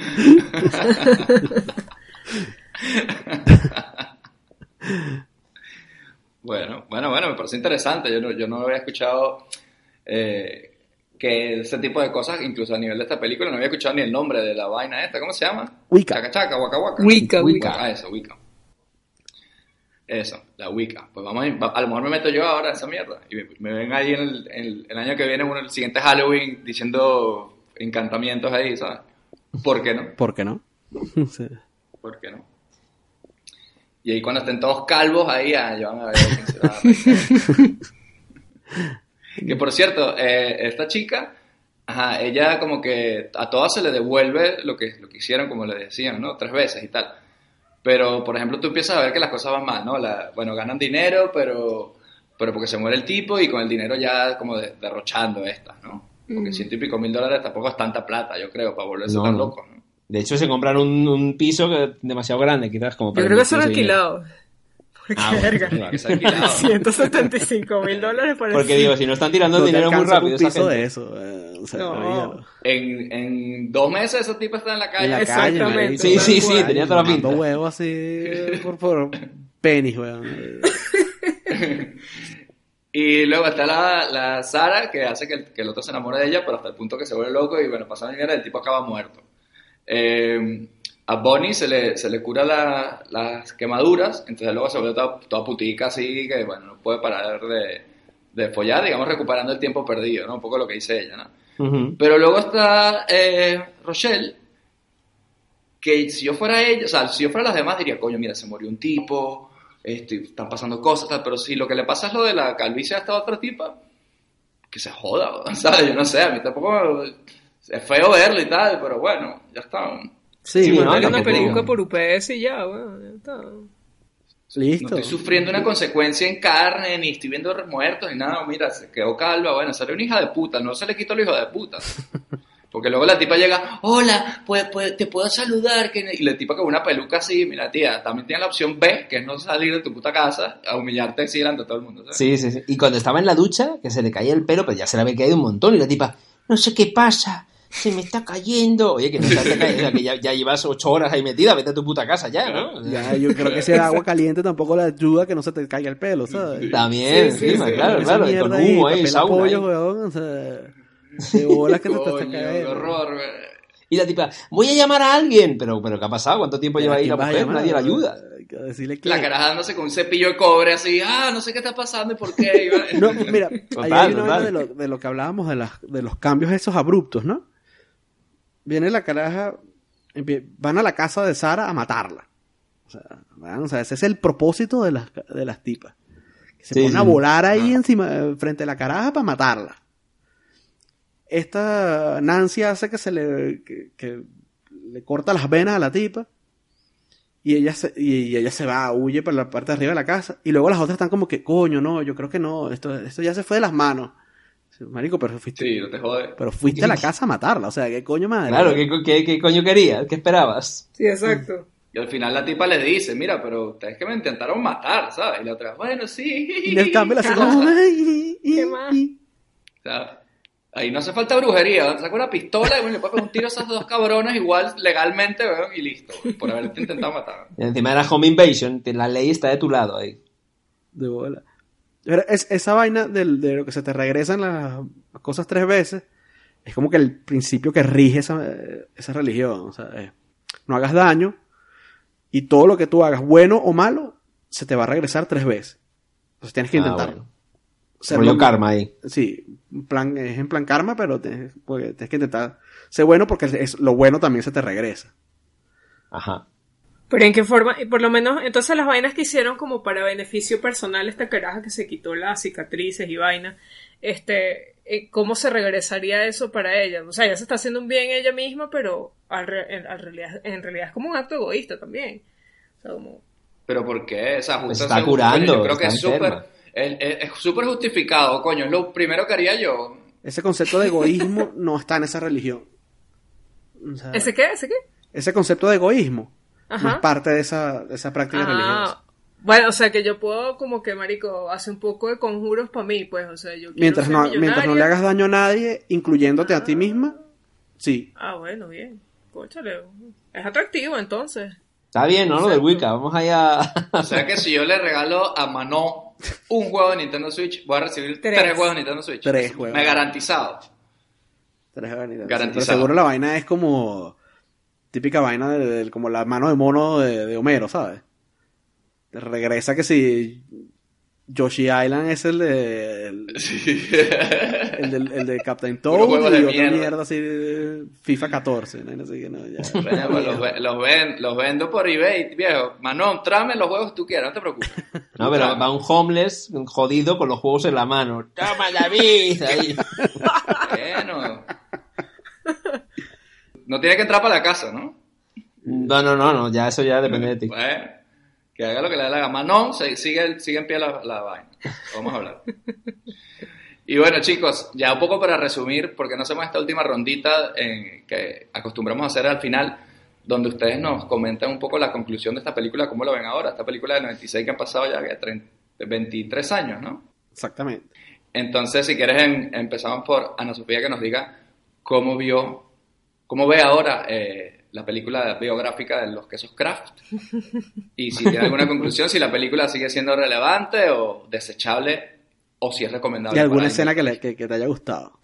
Bueno, bueno, bueno, me parece interesante. Yo no, yo no había escuchado Eh, que ese tipo de cosas, incluso a nivel de esta película, no había escuchado ni el nombre de la vaina esta, ¿cómo se llama? Wicca. Chaca chaca, waka waka. Wicca, Wicca. Ah, eso, Wicca. Eso, la Wicca. Pues vamos a, ir- a lo mejor me meto yo ahora a esa mierda. Y me, me ven ahí en el, en el- año que viene, uno, el siguiente Halloween, diciendo encantamientos ahí, ¿sabes? ¿Por qué no? ¿Por qué no? Sí. ¿Por qué no? Y ahí cuando estén todos calvos, ahí ah, ya van a ver quién. Que por cierto, eh, esta chica, ajá, ella como que a todas se le devuelve lo que, lo que hicieron, como le decían, ¿no? Tres veces y tal. Pero, por ejemplo, tú empiezas a ver que las cosas van mal, ¿no? La- bueno, ganan dinero, pero, pero porque se muere el tipo y con el dinero ya como de- derrochando estas, ¿no? Porque ciento y pico mil dólares tampoco es tanta plata, yo creo, para volverse No, tan no. loco, ¿no? De hecho, se compraron un, un piso demasiado grande, quizás como Yo para creo que son alquilados. Porque, Ah, bueno, verga, claro. Que se ha alquilado. 175 mil dólares por el Porque digo, si no están tirando el dinero muy rápido, un esa piso gente. de eso. eh, o sea, No. En, en dos meses ese tipo está en la calle. En la calle, Exactamente. Sí, sí, sí, Tal tenía toda la pinta. huevos así por, por penis, weón. Y luego está la, la Sara, que hace que el, que el otro se enamore de ella, pero hasta el punto que se vuelve loco y bueno, pasa la mierda, el tipo acaba muerto. Eh, a Bonnie se le, se le cura la- las quemaduras, entonces luego se vuelve toda, toda putica así, que bueno, no puede parar de, de follar, digamos, recuperando el tiempo perdido, ¿no? Un poco lo que dice ella, ¿no? Pero luego está eh, Rochelle, que si yo fuera ella, o sea, si yo fuera las demás diría, coño, mira, se murió un tipo, este, están pasando cosas, tal, pero si lo que le pasa es lo de la calvicie a esta otra tipa, que se joda, ¿sabes? Yo no sé, a mí tampoco es feo verlo y tal, pero bueno, ya está. Sí, Sí, bueno, ¿no? Una peluca por UPS y ya, weón. ya está. No listo. estoy sufriendo una consecuencia en carne, ni estoy viendo muertos, ni nada. Mira, se quedó calva. Bueno, salió una hija de puta. No se le quitó el hijo de puta. Porque luego la tipa llega, hola, pues, pues, te puedo saludar. que- Y la tipa con una peluca así, mira, tía, también tiene la opción B, que es no salir de tu puta casa a humillarte así delante de todo el mundo. ¿sabes? Sí, sí, sí. Y cuando estaba en la ducha, que se le caía el pelo, pero ya se le había caído un montón. Y la tipa, no sé qué pasa, se me está cayendo. Oye, que no se te cae, o sea, que ya, ya llevas ocho horas ahí metida, vete a tu puta casa ya, ¿no? Ya, yo creo que si era agua caliente tampoco le ayuda a que no se te caiga el pelo, ¿sabes? También, Sí, encima, sí. claro, claro. Y con humo ahí, sauna. apoyo, ahí. weón, o sea, de bolas que te está qué cayendo. horror. Y la tipa, voy a llamar a alguien. Pero, pero ¿qué ha pasado? ¿Cuánto tiempo lleva ahí la ¿Quién vas a mujer? llamar? Nadie la ayuda. Decirle que... La caraja dándose con un cepillo de cobre así, ah, no sé qué está pasando y por qué. No, mira, ahí Total, hay una total. de lo, de lo que hablábamos de, las, de los cambios esos abruptos, ¿no? Viene la caraja, van a la casa de Sara a matarla. O sea, ¿verdad? O sea, ese es el propósito de las, de las tipas. Que se Sí, ponen a volar ahí encima, eh, frente a la caraja para matarla. Esta Nancy hace que se le, que, que le corta las venas a la tipa. Y ella, se, y ella se va, huye por la parte de arriba de la casa. Y luego las otras están como que, coño, no, yo creo que no, esto, esto ya se fue de las manos. Marico, pero fuiste, Sí, no te jodes. pero fuiste a la casa a matarla, o sea, ¿qué coño madre? Claro, ¿qué, qué, qué coño querías? ¿Qué esperabas? Sí, exacto. Y al final la tipa le dice, mira, pero ustedes que me intentaron matar, ¿sabes? Y la otra, bueno, sí. Y en el cambio la segunda, ay, ¿Qué más? O sea, ahí no hace falta brujería, saca una pistola y bueno, le puedes pegar un tiro a esas dos cabronas igual legalmente, y listo, por haberte intentado matar. Y encima de la home invasion, que la ley está de tu lado ahí. de bola. Pero es, esa vaina del, de lo que se te regresan las cosas tres veces, es como que el principio que rige esa, esa religión. O sea, es, no hagas daño y todo lo que tú hagas, bueno o malo, se te va a regresar tres veces. Entonces tienes que Ah, intentarlo. bueno. Ser Rollo lo- karma ahí. Sí, plan, es en plan karma, pero tienes que intentar ser bueno porque es, lo bueno también se te regresa. Ajá. Pero en qué forma, y por lo menos, entonces las vainas que hicieron como para beneficio personal esta caraja que se quitó las cicatrices y vainas, este, eh, ¿cómo se regresaría eso para ella? O sea, ella se está haciendo un bien ella misma, pero al re- en, al realidad, en realidad es como un acto egoísta también. O sea, como, Pero ¿por qué? O sea, Pues está curando, Yo creo que es súper es- es- es súper justificado, coño, es lo primero que haría yo. Ese concepto de egoísmo no está en esa religión. O sea, ¿Ese qué? ¿Ese qué? ese concepto de egoísmo no es parte de esa, de esa práctica religiosa. Ah, bueno, o sea que yo puedo como que, marico, hace un poco de conjuros para mí, pues, o sea, yo Mientras ser no, mientras no le hagas daño a nadie, incluyéndote a ti misma, sí. Ah, bueno, bien. Cóchale, es atractivo entonces. Está bien, ¿no? Lo del Wicca. Vamos allá. O sea que si yo le regalo a Manó un juego de Nintendo Switch, voy a recibir Tres. tres, juegos de Nintendo Switch. Tres juegos. Me garantizado. Tres vanitas. Garantizado. Pero seguro la vaina es como típica vaina de, de- como la mano de mono de, de Homero, ¿sabes? Regresa que si Yoshi Island es el de el, el del- el de Captain Toad y de otra mierda. mierda así de FIFA 14, ¿no? Así que no, ya. Bueno, pues los, los, ven- los vendo por eBay, viejo. Manón, tráeme los juegos que tú quieras, no te preocupes. No, pero Tráeme. va un homeless un jodido con los juegos en la mano. ¡Toma, David! Ahí. Bueno. No tiene que entrar para la casa, ¿no? No, no, no, no, ya eso ya depende de ti. Bueno, que haga lo que le dé la gana. No, sigue, sigue en pie la, la vaina. Vamos a hablar. Y bueno, chicos, ya un poco para resumir, porque no hacemos esta última rondita en- que acostumbramos a hacer al final, donde ustedes nos comentan un poco la conclusión de esta película, cómo lo ven ahora. Esta película de 96 que han pasado ya que 30 23 años, ¿no? Exactamente. Entonces, si quieres, em- empezamos por Ana Sofía que nos diga cómo vio, cómo ve ahora eh, la película biográfica de los quesos Kraft. Y si tiene alguna conclusión, si la película sigue siendo relevante o desechable, o si es recomendable. ¿Y alguna para escena que, le- que, que te haya gustado?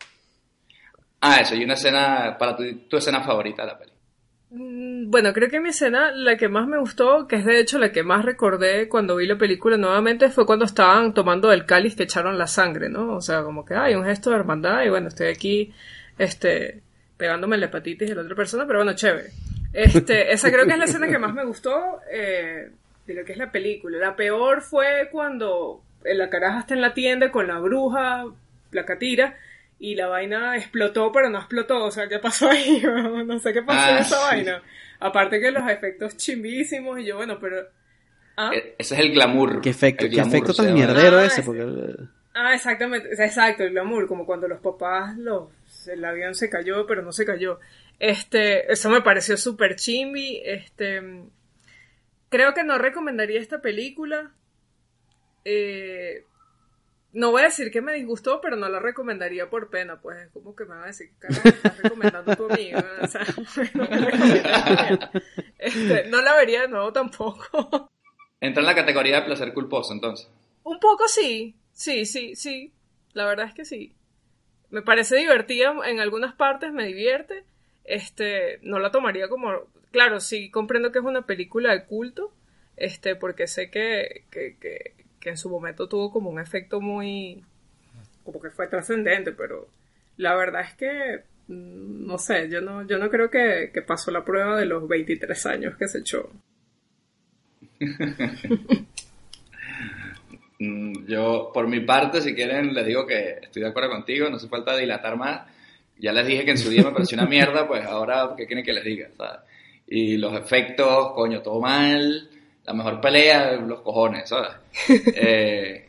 Ah, eso, y una escena, para tu, tu escena favorita de la película. Mm, Bueno, creo que mi escena, la que más me gustó, que es de hecho la que más recordé cuando vi la película nuevamente, fue cuando estaban tomando el cáliz que echaron la sangre, ¿no? O sea, como que hay un gesto de hermandad y bueno, estoy aquí, este, pegándome la hepatitis de la otra persona, pero bueno, chévere. Este, esa creo que es la escena que más me gustó eh, de lo que es la película. La peor fue cuando la caraja está en la tienda con la bruja, la catira, y la vaina explotó, pero no explotó. O sea, ¿qué pasó ahí? no sé qué pasó en Ah, esa sí. vaina. Aparte que los efectos chimbísimos, y yo, bueno, pero. ¿Ah? E- Ese es el glamour. ¿Qué efecto, el qué glamour, efecto tan mierdero Ah, ese? es- Porque... Ah, exactamente, exacto, el glamour, como cuando los papás, los, el avión se cayó, pero no se cayó. Este, eso me pareció súper chimbi, este, creo que no recomendaría esta película. Eh, no voy a decir que me disgustó, pero no la recomendaría por pena, pues es como que me van a decir, carajo, me estás recomendando tu amigo, o sea, no me. Este, no la vería de nuevo tampoco. Entra en la categoría de placer culposo, entonces. Un poco sí, sí, sí, sí. La verdad es que sí. Me parece divertida en algunas partes, me divierte. Este, no la tomaría como, claro, sí comprendo que es una película de culto, este, porque sé que, que, que, que en su momento tuvo como un efecto muy, como que fue trascendente, pero la verdad es que, mm, no sé, yo no, yo no creo que, que pasó la prueba de los 23 años que se echó. Mm, Yo, por mi parte, si quieren, les digo que estoy de acuerdo contigo, no hace falta dilatar más. Ya les dije que en su día me pareció una mierda, pues ahora, ¿qué quieren que les diga? ¿sabes? Y los efectos, coño, todo mal. La mejor pelea, los cojones, ¿sabes? Eh,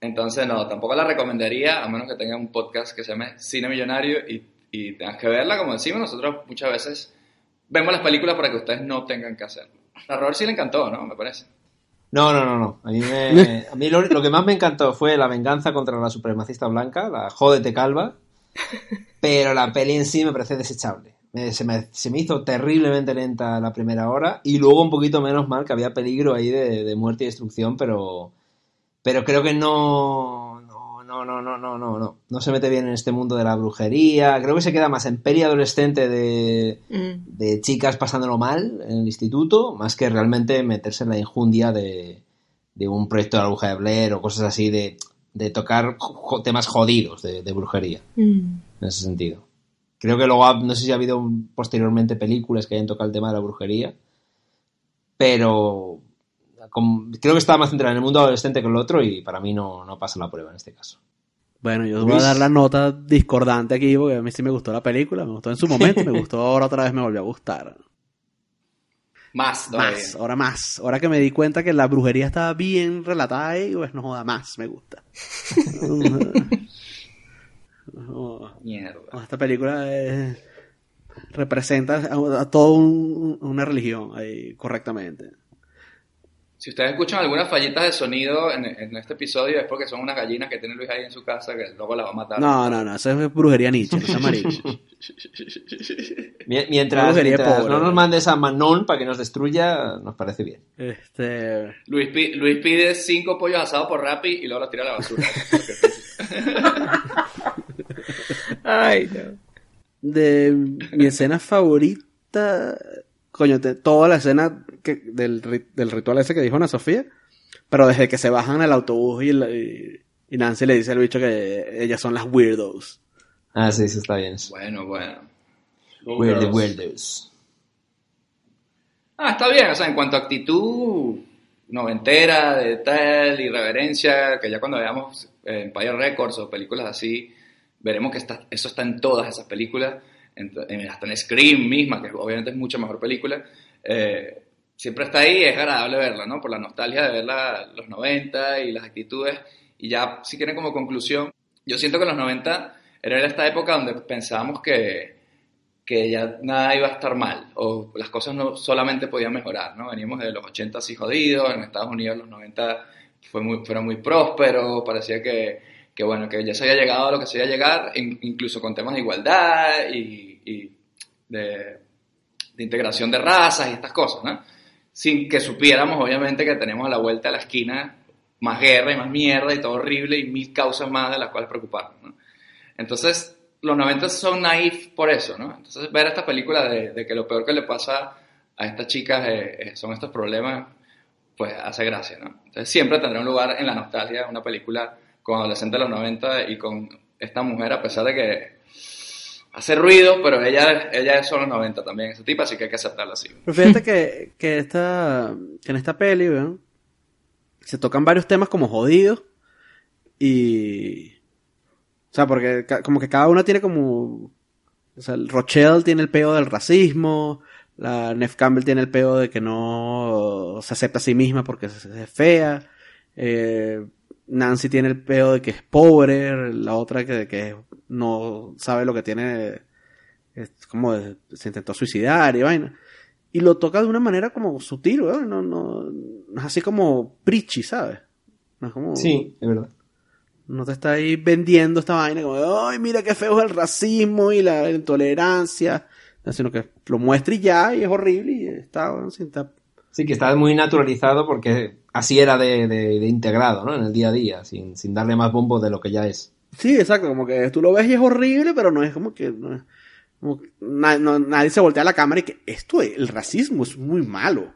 entonces, no, tampoco la recomendaría, a menos que tengan un podcast que se llame Cine Millonario y, y tengas que verla, como decimos, nosotros muchas veces vemos las películas para que ustedes no tengan que hacerlo. A Robert sí le encantó, ¿no? Me parece. No, no, no, no. A mí, me- a mí lo, lo que más me encantó fue la venganza contra la supremacista blanca, la jódete calva, pero la peli en sí me parece desechable. Me- se, me, se me hizo terriblemente lenta la primera hora y luego un poquito menos mal que había peligro ahí de, de muerte y destrucción, pero, pero creo que no, no, no, no, no, no, no, no, se mete bien en este mundo de la brujería. Creo que se queda más en peli adolescente de, de chicas pasándolo mal en el instituto, más que realmente meterse en la injundia de, de un proyecto de la bruja de Blair o cosas así de, de tocar jo- temas jodidos de, de brujería, en ese sentido. Creo que luego, no sé si ha habido un- posteriormente películas que hayan tocado el tema de la brujería, pero creo que está más centrado en el mundo adolescente que en el otro y para mí no, no pasa la prueba en este caso. Bueno, yo voy a dar la nota discordante aquí porque a mí sí me gustó la película, me gustó en su momento, me gustó ahora otra vez me volvió a gustar. Más, todavía. Más, ahora más. Ahora que me di cuenta que la brujería estaba bien relatada ahí, pues no joda más, me gusta. Mierda. esta película eh, representa a, a toda un- una religión ahí correctamente. Si ustedes escuchan algunas fallitas de sonido en, en este episodio es porque son unas gallinas que tiene Luis ahí en su casa que luego la va a matar. No, no, no, eso es brujería Nietzsche, marico. Mi- Mientras, Brujería mientras pobre, no nos ¿no? mandes a Manon para que nos destruya, nos parece bien. Este, Luis pide cinco pollos asados por Rappi y luego los tira a la basura. Ay, no. de mi escena favorita, coño, te- toda la escena que, del, del ritual ese que dijo Ana Sofía, pero desde que se bajan al autobús y, la- y- y Nancy le dice al bicho que ellas son las weirdos. Ah, sí, sí, está bien. eso. bueno, bueno. Weird weirdos. Ah, está bien, o sea, en cuanto a actitud noventera, de tal, irreverencia, que ya cuando veamos eh, Empire Records o películas así, veremos que está, eso está en todas esas películas, en- en- hasta en Scream misma, que obviamente es mucho mejor película, eh, siempre está ahí, es agradable verla, ¿no? Por la nostalgia de ver la- los 90 y las actitudes, y ya, si quieren como conclusión, yo siento que los 90 era esta época donde pensábamos que que ya nada iba a estar mal, o las cosas no solamente podían mejorar, ¿no? Veníamos de los 80 así jodidos, en Estados Unidos los 90 fue muy, fueron muy prósperos, parecía que, que, bueno, que ya se había llegado a lo que se iba a llegar, in- incluso con temas de igualdad y, y de, de integración de razas y estas cosas, ¿no? Sin que supiéramos, obviamente, que tenemos a la vuelta de la esquina más guerra y más mierda y todo horrible y mil causas más de las cuales preocuparnos, ¿no? Entonces, los 90 son naif por eso. Entonces, ver esta película de, de que lo peor que le pasa a estas chicas eh, eh, son estos problemas, pues hace gracia, ¿no? Entonces, siempre tendrá un lugar en la nostalgia una película con adolescentes de los 90 y con esta mujer, a pesar de que hace ruido, pero ella, ella es solo 90 también, ese tipo, así que hay que aceptarla así. Pero fíjate que, que, esta, que en esta peli, weón, se tocan varios temas como jodidos y... O sea, porque como que cada una tiene como... O sea, el Rochelle tiene el peo del racismo, la Nef Campbell tiene el peo de que no se acepta a sí misma porque es, es fea, eh, Nancy tiene el peo de que es pobre, la otra que, que no sabe lo que tiene, es como de- se intentó suicidar y vaina. Y lo toca de una manera como sutil, weón, no, no, no es así como preachy, ¿sabes? No es como... Sí, es verdad. No te está ahí vendiendo esta vaina como, ay, mira qué feo es el racismo y la intolerancia. No, Sino que lo muestra y ya, y es horrible, y está, bueno, sí, está- Sí, que está muy naturalizado porque así era de, de- de integrado, ¿no? En el día a día, sin, sin darle más bombo de lo que ya es. Sí, exacto, como que tú lo ves y es horrible, pero no es como que... no es- como que na- no- nadie se voltea a la cámara y que esto, el racismo es muy malo.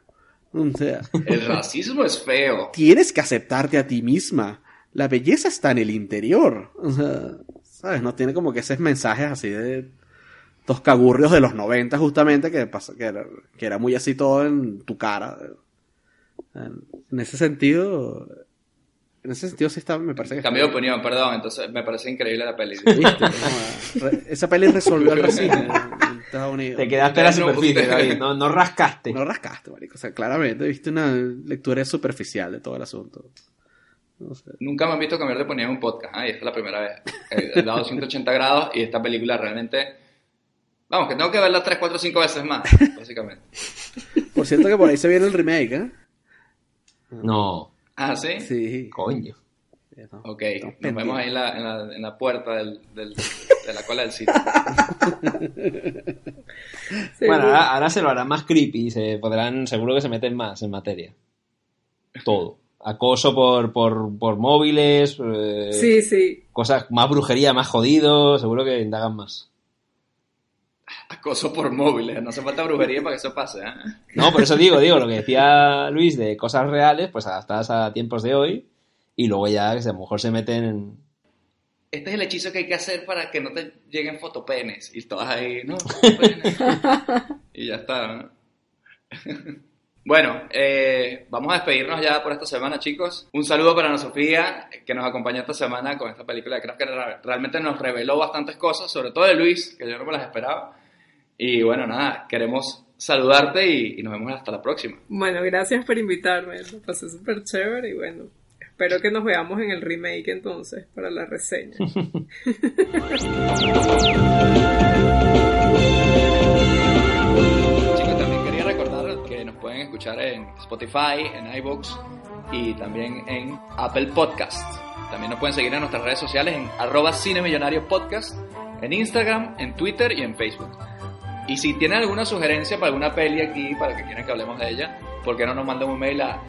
O sea, El racismo es feo. tienes que aceptarte a ti misma. La belleza está en el interior. O sea, ¿sabes? No tiene como que esos mensajes así de toscagurrios de los 90 justamente, que, pasa, que, era, que era muy así todo en tu cara. En, en ese sentido, en ese sentido sí está, me parece que... Cambio de opinión, perdón, entonces me parece increíble la peli. Esa peli resolvió el racismo en Estados Unidos. Te quedaste en la No, superficie, David, no, no rascaste. No rascaste, marico. O sea, claramente viste una lectura superficial de todo el asunto. No sé. Nunca me han visto cambiar de opinión en un podcast, ¿ah? y esta es la primera vez. He dado 180 grados y esta película realmente... Vamos, que tengo que verla 3, 4, 5 veces más, básicamente. Por cierto que por ahí se viene el remake, ¿eh? No, Ah, ¿sí? Sí. coño. No, Ok, nos vemos ahí en la, en la, en la puerta del, del- de la cola del sitio. Sí, bueno, ahora, ahora se lo harán más creepy, se podrán, seguro que se meten más en materia. Todo. Acoso por, por, por móviles, eh, Sí, sí. cosas, más brujería, más jodido, seguro que indagan más. Acoso por móviles, no hace falta brujería para que eso pase, ¿eh? No, por eso digo, digo, lo que decía Luis de cosas reales, pues adaptadas a tiempos de hoy, y luego ya que a lo mejor se meten en... Este es el hechizo que hay que hacer para que no te lleguen fotopenes. Y todas ahí, ¿no? Fotopenes. y ya está, ¿no? Bueno, eh, vamos a despedirnos ya por esta semana, chicos. Un saludo para Ana Sofía, que nos acompañó esta semana con esta película de Craft, que realmente nos reveló bastantes cosas, sobre todo de Luis, que yo no me las esperaba. Y bueno, nada, queremos saludarte y, y nos vemos hasta la próxima. Bueno, gracias por invitarme. Lo pasé súper chévere y bueno, espero que nos veamos en el remake entonces para la reseña. Chicos, también quería recordar que nos pueden escuchar en Spotify, en iVoox y también en Apple Podcast. También nos pueden seguir en nuestras redes sociales en arroba Cinemillonario Podcast, en Instagram, en Twitter y en Facebook. Y si tienen alguna sugerencia para alguna peli aquí, para que quieran que hablemos de ella, ¿por qué no nos mandan un mail a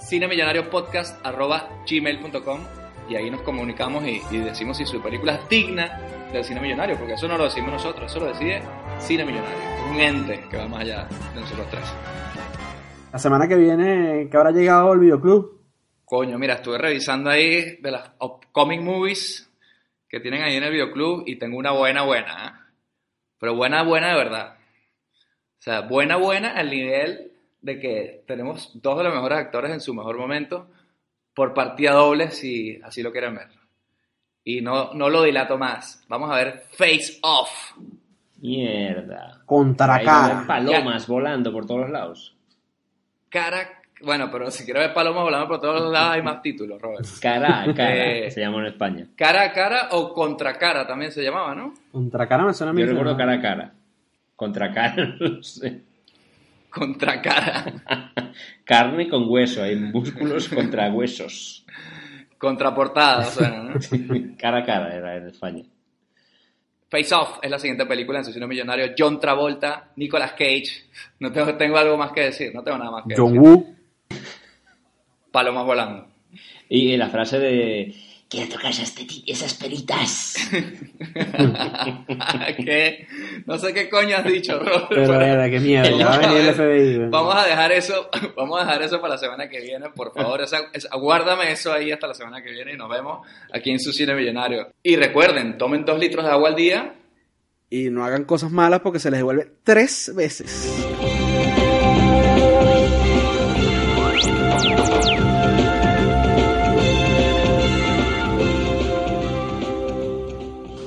cinemillonariopodcast.gmail.com y ahí nos comunicamos y, y decimos si su película es digna del cine millonario, porque eso no lo decimos nosotros, eso lo decide Cine Millonario, es un ente que va más allá de nosotros tres. La semana que viene, que habrá llegado el videoclub. Coño, mira, estuve revisando ahí de las upcoming movies que tienen ahí en el videoclub y tengo una buena, buena, ¿eh? Pero buena, buena de verdad. O sea, buena, buena al nivel de que tenemos dos de los mejores actores en su mejor momento por partida doble si así lo quieren ver. Y no, no lo dilato más. Vamos a ver Face Off. Mierda. Contra Ahí cara. palomas volando por todos lados. Cara... Bueno, pero si quiero ver Paloma volando por todos los lados hay más títulos, Robert. Cara a cara, Eh, se llama en España. Cara a cara o contra cara también se llamaba, ¿no? Contra cara me suena a mí. Yo recuerdo cara a cara. Contra cara, no sé. Contra cara. Carne con hueso, hay músculos contra huesos. Contraportada, suena, ¿no? cara a cara era en España. Face Off es la siguiente película en Asesino Millonario. John Travolta, Nicolas Cage. No tengo, tengo algo más que decir, no tengo nada más que John decir. Woo. Palomas volando. Y la frase de... Quiero tocar esas, esas peritas. ¿Qué? No sé qué coño has dicho, Robert. Pero era, qué miedo. Va a venir el FBI. Vamos a dejar eso, vamos a dejar eso para la semana que viene, por favor. Esa- esa- aguárdame eso ahí hasta la semana que viene y nos vemos aquí en su cine millonario. Y recuerden, tomen dos litros de agua al día. Y no hagan cosas malas porque se les devuelve tres veces.